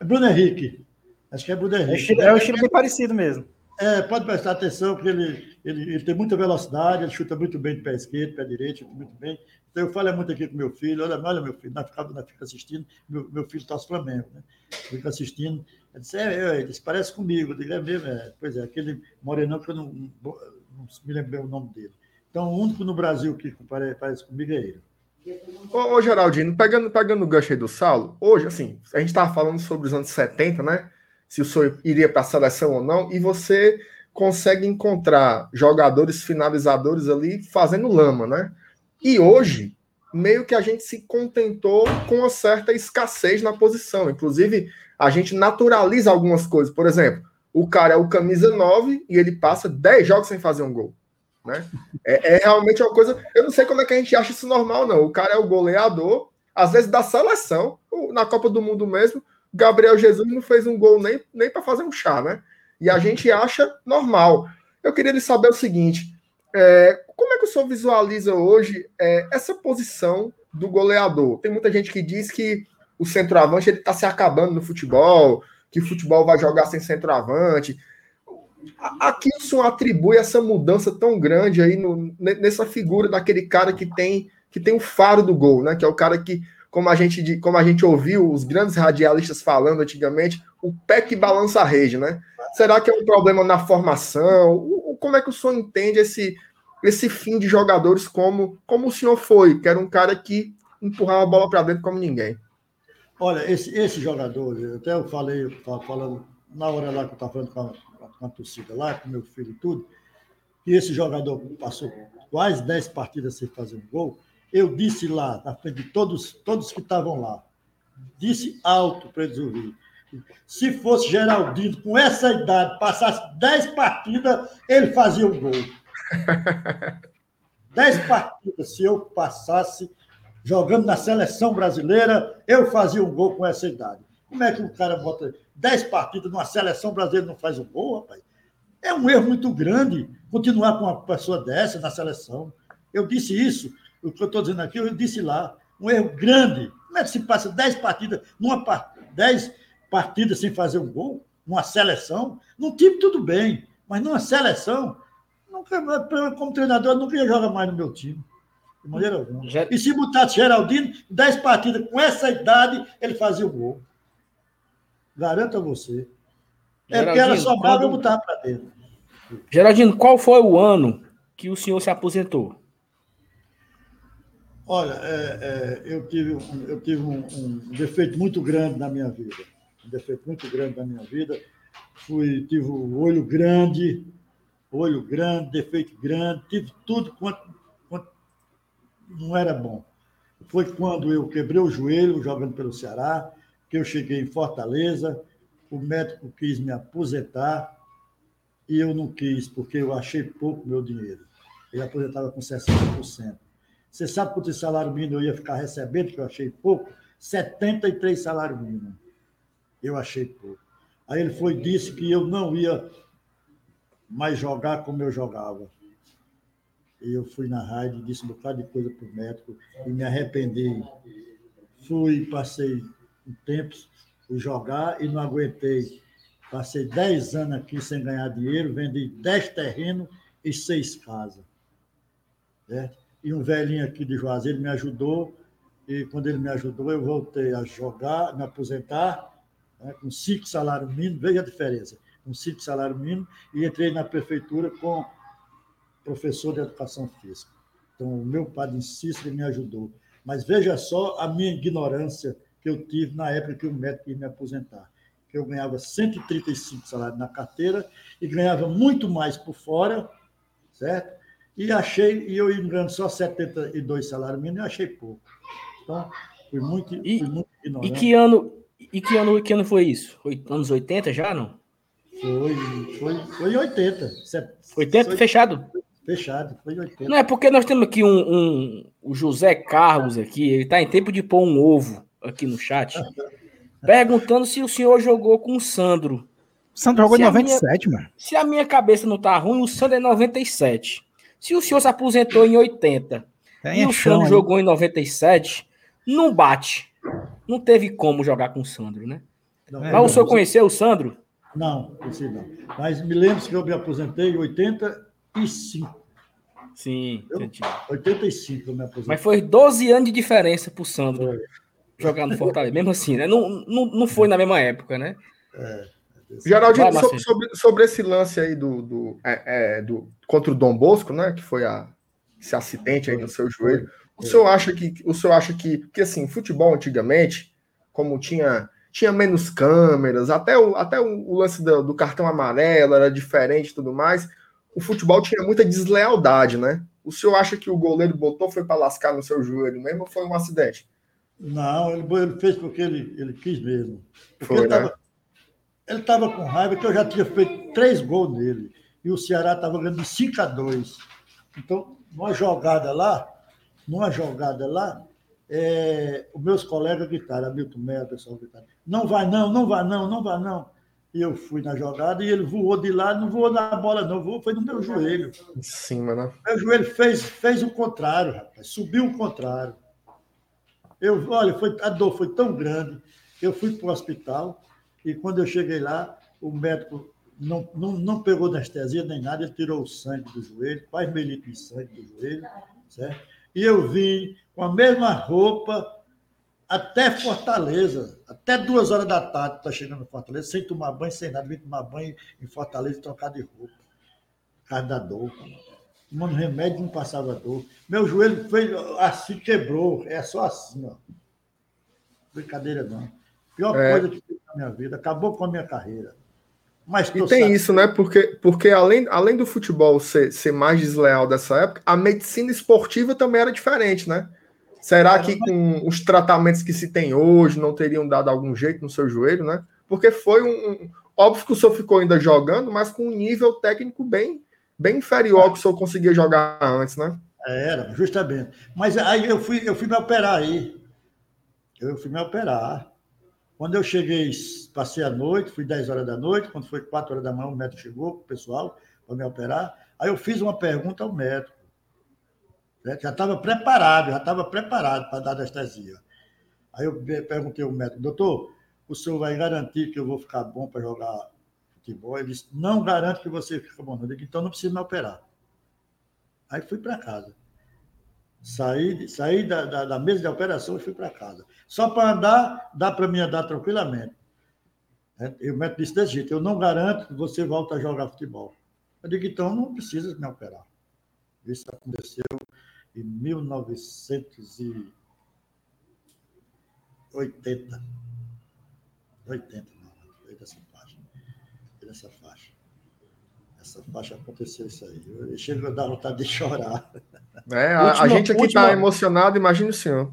É Bruno Henrique. Acho que é Bruno Henrique. É, o estilo bem parecido mesmo. É, pode prestar atenção, porque ele, ele, ele, tem muita velocidade, ele chuta muito bem de pé esquerdo, pé direito, chuta muito bem. Então eu falo muito aqui com meu filho, olha, olha meu filho, nós ficamos, nós assistindo, meu, meu filho torce Flamengo, né? Fica assistindo. Ele disse, é, é, ele disse, parece comigo. Eu digo, é mesmo, é. Pois é, aquele morenão que eu não, não, não me lembro o nome dele. Então, o único no Brasil que parece comigo é ele. Ô, ô, Geraldino, pegando, pegando o gancho aí do Saulo, hoje, assim, a gente estava falando sobre os anos 70, né? Se o senhor iria para a seleção ou não, e você consegue encontrar jogadores finalizadores ali fazendo lama, né? E hoje, meio que a gente se contentou com uma certa escassez na posição. Inclusive, a gente naturaliza algumas coisas. Por exemplo, o cara é o camisa 9 e ele passa 10 jogos sem fazer um gol. Né? É, é, realmente uma coisa. Eu não sei como é que a gente acha isso normal, não. O cara é o goleador, às vezes da seleção, na Copa do Mundo mesmo. Gabriel Jesus não fez um gol nem, nem para fazer um chá, né? E a gente acha normal. Eu queria lhe saber o seguinte: é, como é que o senhor visualiza hoje é, essa posição do goleador? Tem muita gente que diz que o centroavante ele está se acabando no futebol, que o futebol vai jogar sem centroavante. A, o senhor atribui essa mudança tão grande aí no, nessa figura daquele cara que tem que tem o faro do gol, né? Que é o cara que, como a gente, como a gente ouviu os grandes radialistas falando antigamente, o pé que balança a rede, né? Será que é um problema na formação? Como é que o senhor entende esse, esse fim de jogadores como, como o senhor foi, que era um cara que empurrava a bola para dentro como ninguém? Olha, esse, esse jogador, até eu falei, estava falando na hora lá que eu estava falando com a, com a torcida lá, com meu filho e tudo, que esse jogador passou quase 10 partidas sem fazer um gol. Eu disse lá, na frente de todos, todos que estavam lá, disse alto para eles ouvirem. Se fosse Geraldino, com essa idade, passasse 10 partidas, ele fazia um gol. 10 partidas, se eu passasse jogando na seleção brasileira, eu fazia um gol com essa idade. Como é que o cara bota 10 partidas numa seleção brasileira não faz um gol, rapaz? É um erro muito grande continuar com uma pessoa dessa na seleção. Eu disse isso, o que eu estou dizendo aqui, eu disse lá. Um erro grande. Como é que se passa 10 partidas, numa 10 partidas sem fazer um gol? Numa seleção? Num time, tudo bem, mas numa seleção, nunca, como treinador, eu nunca ia jogar mais no meu time. De maneira alguma. E se botasse Geraldino, 10 partidas com essa idade, ele fazia o gol. Garanto a você. É porque ela sobrava quando... e botar para dentro. Geraldino, qual foi o ano que o senhor se aposentou? Olha, é, é, eu tive, um, eu tive um, um, defeito muito grande na minha vida. Um defeito muito grande na minha vida. fui, tive o olho grande, olho grande, defeito grande, tive tudo quanto, quanto não era bom. Foi quando eu quebrei o joelho jogando pelo Ceará, que eu cheguei em Fortaleza, o médico quis me aposentar e eu não quis, porque eu achei pouco meu dinheiro. Ele aposentava com 60%. Você sabe quanto salário mínimo eu ia ficar recebendo, que eu achei pouco? 73 salários mínimos. Eu achei pouco. Aí ele foi disse que eu não ia mais jogar como eu jogava. E eu fui na rádio, disse um bocado de coisa para o médico e me arrependi. Fui, passei um tempo, jogar e não aguentei. Passei 10 anos aqui sem ganhar dinheiro, vendi 10 terrenos e 6 casas. Né? E um velhinho aqui de Juazeiro me ajudou, e quando ele me ajudou, eu voltei a jogar, me aposentar, né, com cinco salários mínimos, veja a diferença, com cinco salários mínimos, e entrei na prefeitura com professor de educação física. Então, o meu padre Cícero me ajudou. Mas veja só a minha ignorância que eu tive na época que o médico ia me aposentar. Eu ganhava 135 salários na carteira e ganhava muito mais por fora, certo? E achei, e eu ia ganhando só 72 salários mínimos, e achei pouco. Então, fui muito, e, fui muito ignorante. E que ano, e que ano, que ano foi isso? Foi anos 80 já, não? Foi, foi, foi em 80. 80 foi, fechado? Fechado, foi em 80. Não, é porque nós temos aqui um, um o José Carlos aqui, ele está em tempo de pôr um ovo aqui no chat, perguntando se o senhor jogou com o Sandro. O Sandro jogou se em 97, minha, mano. Se a minha cabeça não tá ruim, o Sandro é 97. Se o senhor se aposentou em 80 Tem e o Sandro aí. jogou em 97, não bate. Não teve como jogar com o Sandro, né? Não, Mas o senhor conheceu o Sandro? Não, conheci não. Mas me lembro que eu me aposentei em 85. Sim, eu, entendi. 85 eu me aposentei. Mas foi 12 anos de diferença pro Sandro foi. Jogar no Fortaleza. Mesmo assim, né? Não, não, não foi na mesma época, né? É. Geraldinho, sobre, sobre, sobre, esse lance aí do, do, é, é, do, contra o Dom Bosco, né? Que foi a, esse acidente aí no seu joelho. O senhor acha que o senhor acha que, que assim, futebol antigamente, como tinha tinha menos câmeras, até o, até o lance do, do, cartão amarelo era diferente e tudo mais. O futebol tinha muita deslealdade, né? O senhor acha que o goleiro botou foi para lascar no seu joelho mesmo ou foi um acidente? Não, ele, ele fez porque ele, ele quis mesmo. Porque foi, ele estava né? com raiva que eu já tinha feito três gols nele. E o Ceará estava ganhando de 5 a 2. Então, numa jogada lá, numa jogada lá, é, os meus colegas gritaram, Milton Melo, o pessoal gritaram, não vai não, não vai não, não vai não. E eu fui na jogada e ele voou de lá, não voou na bola não, voou, foi no meu joelho. Em cima, né? Meu joelho fez, fez o contrário, rapaz, subiu o contrário. Eu, olha, foi, a dor foi tão grande, eu fui para o hospital e quando eu cheguei lá, o médico não, não, não pegou anestesia nem nada, ele tirou o sangue do joelho, quase meio litro de sangue do joelho, certo? E eu vim com a mesma roupa até Fortaleza, até duas horas da tarde, está chegando em Fortaleza, sem tomar banho, sem nada, vim tomar banho em Fortaleza e trocar de roupa, por causa da dor. Tomando remédio não passava dor. Meu joelho fez assim, quebrou, é só assim, ó. Brincadeira não. Pior é. coisa que fiz na minha vida, acabou com a minha carreira. Mas e tem isso, né? Porque, porque além, além do futebol ser, ser mais desleal dessa época, a medicina esportiva também era diferente, né? Será que com os tratamentos que se tem hoje não teriam dado algum jeito no seu joelho, né? Porque foi um. um óbvio que o senhor ficou ainda jogando, mas com um nível técnico bem, bem inferior ao que o senhor conseguia jogar antes, né? Era, justamente. Mas aí eu fui, eu fui me operar aí. Eu fui me operar. Quando eu cheguei, passei a noite, fui 10 horas da noite, quando foi 4 horas da manhã, o médico chegou, o pessoal, para me operar. Aí eu fiz uma pergunta ao médico. Né? Já estava preparado, já estava preparado para dar anestesia. Aí eu perguntei ao médico, doutor, o senhor vai garantir que eu vou ficar bom para jogar futebol? Ele disse, não garanto que você fique bom. Eu disse, então não precisa me operar. Aí fui para casa. Saí, saí da, da, da, mesa de operação e fui para casa. Só para andar, dá para mim andar tranquilamente. É, e o médico disse desse jeito: eu não garanto que você volte a jogar futebol. Eu digo, então não precisa me operar. Isso aconteceu em 1980. 80, não, 80 essa página. aqui nessa faixa. Essa faixa aconteceu isso aí. Eu chego a dar vontade de chorar. É, a, última, a gente aqui está emocionado, imagina o senhor.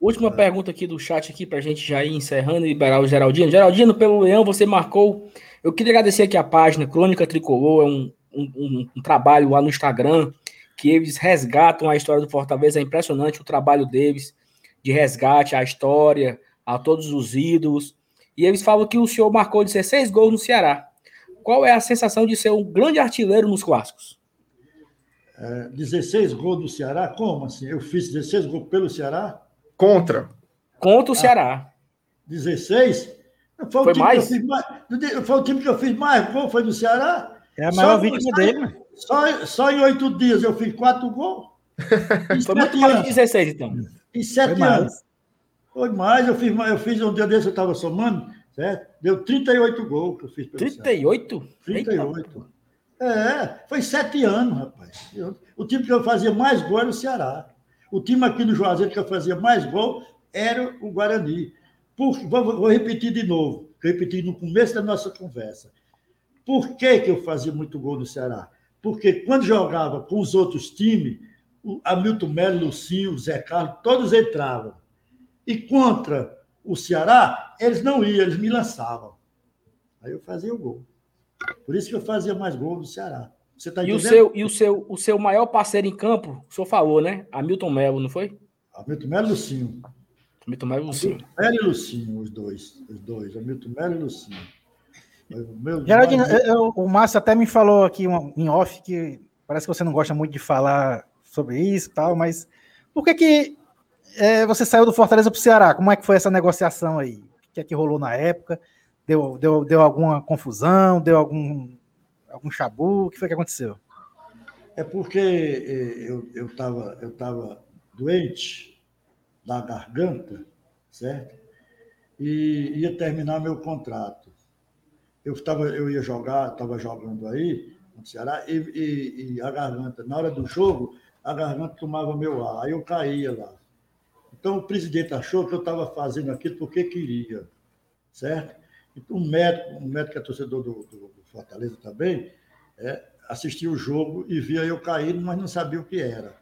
Última é. pergunta aqui do chat aqui para a gente já ir encerrando e liberar o Geraldino. Geraldino, pelo Leão, você marcou. Eu queria agradecer aqui a página Crônica Tricolor, é um, um, um, um trabalho lá no Instagram que eles resgatam a história do Fortaleza. É impressionante o trabalho deles de resgate, a história, a todos os ídolos. E eles falam que o senhor marcou 16 gols no Ceará. Qual é a sensação de ser um grande artilheiro nos clássicos? É, 16 gols do Ceará? Como assim? Eu fiz 16 gols pelo Ceará? Contra. Contra o ah, Ceará. 16? Foi, foi mais? mais? Foi o time que eu fiz mais gol, foi do Ceará? É a maior só, vítima dele. Só, só em oito dias eu fiz quatro gols. Foi muito mais de 16, então. Em sete foi anos. Mais. Foi mais, eu fiz, eu fiz um dia desse, eu estava somando, certo? Deu 38 gols que eu fiz. 38? 38. É, foi sete anos, rapaz. Eu, o time que eu fazia mais gol era o Ceará. O time aqui no Juazeiro que eu fazia mais gol era o Guarani. Por, vou, vou, repetir de novo, que eu repeti no começo da nossa conversa. Por que, que eu fazia muito gol no Ceará? Porque quando jogava com os outros times, o Hamilton Melo, Lucinho, Zé Carlos, todos entravam. E contra o Ceará, eles não iam, eles me lançavam. Aí eu fazia o gol. Por isso que eu fazia mais gol do Ceará. Você tá e o seu e o seu o seu maior parceiro em campo, o senhor falou, né? Hamilton Melo, não foi? Hamilton Melo e Lucinho. Hamilton Melo e Lucinho. Hamilton Melo e Lucinho, os dois, os dois, Hamilton Melo e Lucinho. Geraldinho, eu, o Márcio até me falou aqui em off que parece que você não gosta muito de falar sobre isso e tal, mas por que que é, você saiu do Fortaleza para o Ceará? Como é que foi essa negociação aí? O que é que rolou na época? Deu, deu, deu alguma confusão? Deu algum algum chabu? O que foi que aconteceu? É porque eh, eu estava eu tava doente da garganta, certo? E ia terminar meu contrato. Eu, tava, eu ia jogar, estava jogando aí no Ceará, e, e, e, a garganta, na hora do jogo, a garganta tomava meu ar, aí eu caía lá. Então o presidente achou que eu estava fazendo aquilo porque queria, certo? Então, um médico, um médico que é torcedor do, do, Fortaleza também, é, assistia o jogo e via eu caindo, mas não sabia o que era.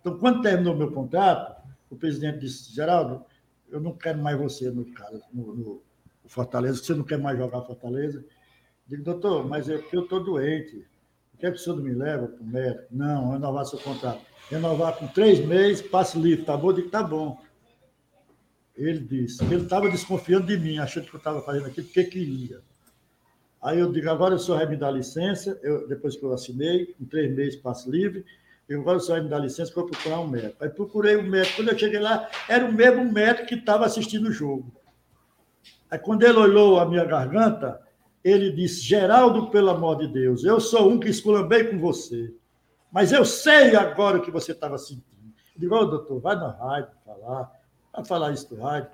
Então, quando terminou meu contrato, o presidente disse, Geraldo, eu não quero mais você no, no, no Fortaleza, você não quer mais jogar Fortaleza? Digo, doutor, mas é eu estou doente. Por que, é que o senhor não me leva para o médico? Não, renovar seu contrato. Renovar com três meses, passe livre, tá bom? Eu digo, tá bom. Ele disse, ele estava desconfiando de mim, achando que eu estava fazendo aquilo porque queria. Aí eu digo, agora o senhor vai me dar licença, eu, depois que eu assinei, em três meses passo livre, eu agora o senhor vai me dar licença para procurar um médico. Aí procurei o um médico, quando eu cheguei lá, era o mesmo médico que estava assistindo o jogo. Aí quando ele olhou a minha garganta, ele disse, Geraldo, pelo amor de Deus, eu sou um que esculambei com você, mas eu sei agora o que você estava sentindo. Eu digo, oh, doutor, vai na rádio falar, vai falar isso do rádio.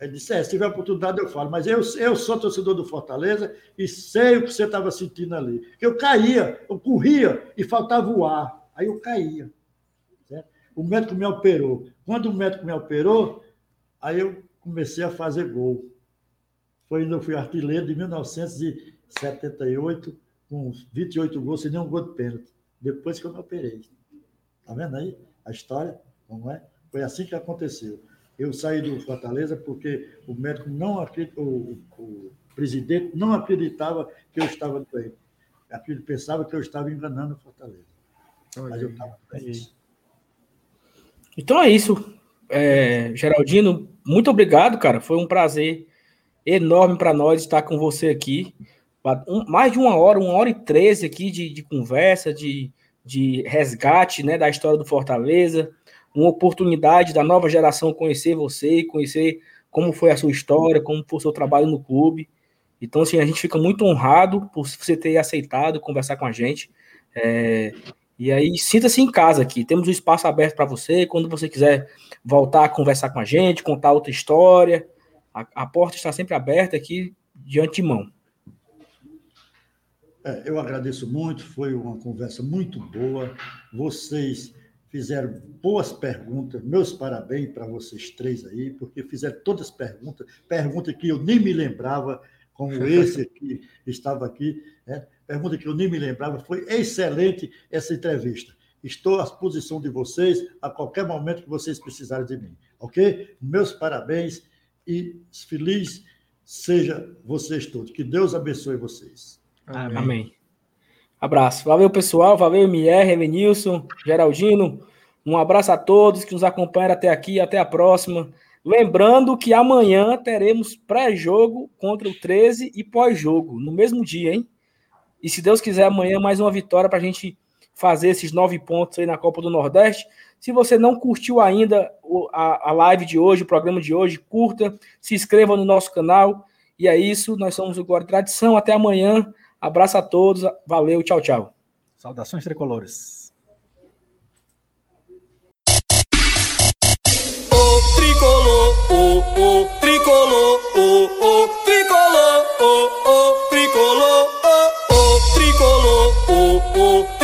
Ele disse: é, se tiver oportunidade eu falo, mas eu, eu sou torcedor do Fortaleza e sei o que você estava sentindo ali. Eu caía, eu corria e faltava o ar. Aí eu caía. Certo? O médico me operou. Quando o médico me operou, aí eu comecei a fazer gol. Foi eu fui artilheiro de 1978, com 28 gols, sem nenhum gol de pênalti. Depois que eu me operei. Está vendo aí a história? Como é? Foi assim que aconteceu. Eu saí do Fortaleza porque o médico não acreditou, o, o presidente não acreditava que eu estava doente. Ele pensava que eu estava enganando o Fortaleza. Mas eu estava doente. Então é isso. É, Geraldino, muito obrigado, cara. Foi um prazer enorme para nós estar com você aqui. Mais de uma hora, uma hora e treze aqui de, de conversa, de, de resgate né, da história do Fortaleza uma oportunidade da nova geração conhecer você, conhecer como foi a sua história, como foi o seu trabalho no clube. Então, assim, a gente fica muito honrado por você ter aceitado conversar com a gente. É, e aí, sinta-se em casa aqui. Temos um espaço aberto para você. Quando você quiser voltar a conversar com a gente, contar outra história, a, a porta está sempre aberta aqui de antemão. É, eu agradeço muito, foi uma conversa muito boa. Vocês fizeram boas perguntas. Meus parabéns para vocês três aí, porque fizeram todas as perguntas, perguntas que eu nem me lembrava como esse que estava aqui. Né? Pergunta que eu nem me lembrava. Foi excelente essa entrevista. Estou à disposição de vocês a qualquer momento que vocês precisarem de mim. Ok? Meus parabéns e feliz seja vocês todos. Que Deus abençoe vocês. Amém. Amém. Abraço. Valeu, pessoal. Valeu, Mier, Elenilson, Geraldino. Um abraço a todos que nos acompanharam até aqui. Até a próxima. Lembrando que amanhã teremos pré-jogo contra o 13 e pós-jogo, no mesmo dia, hein? E se Deus quiser, amanhã mais uma vitória para a gente fazer esses nove pontos aí na Copa do Nordeste. Se você não curtiu ainda a, live de hoje, o programa de hoje, curta, se inscreva no nosso canal. E é isso, nós somos o Glória Tradição. Até amanhã. Abraço a todos. Valeu, tchau, tchau. Saudações tricolores. O tricolor, o, o tricolor, o, o tricolor, o, o tricolor, o, o tricolor, o, o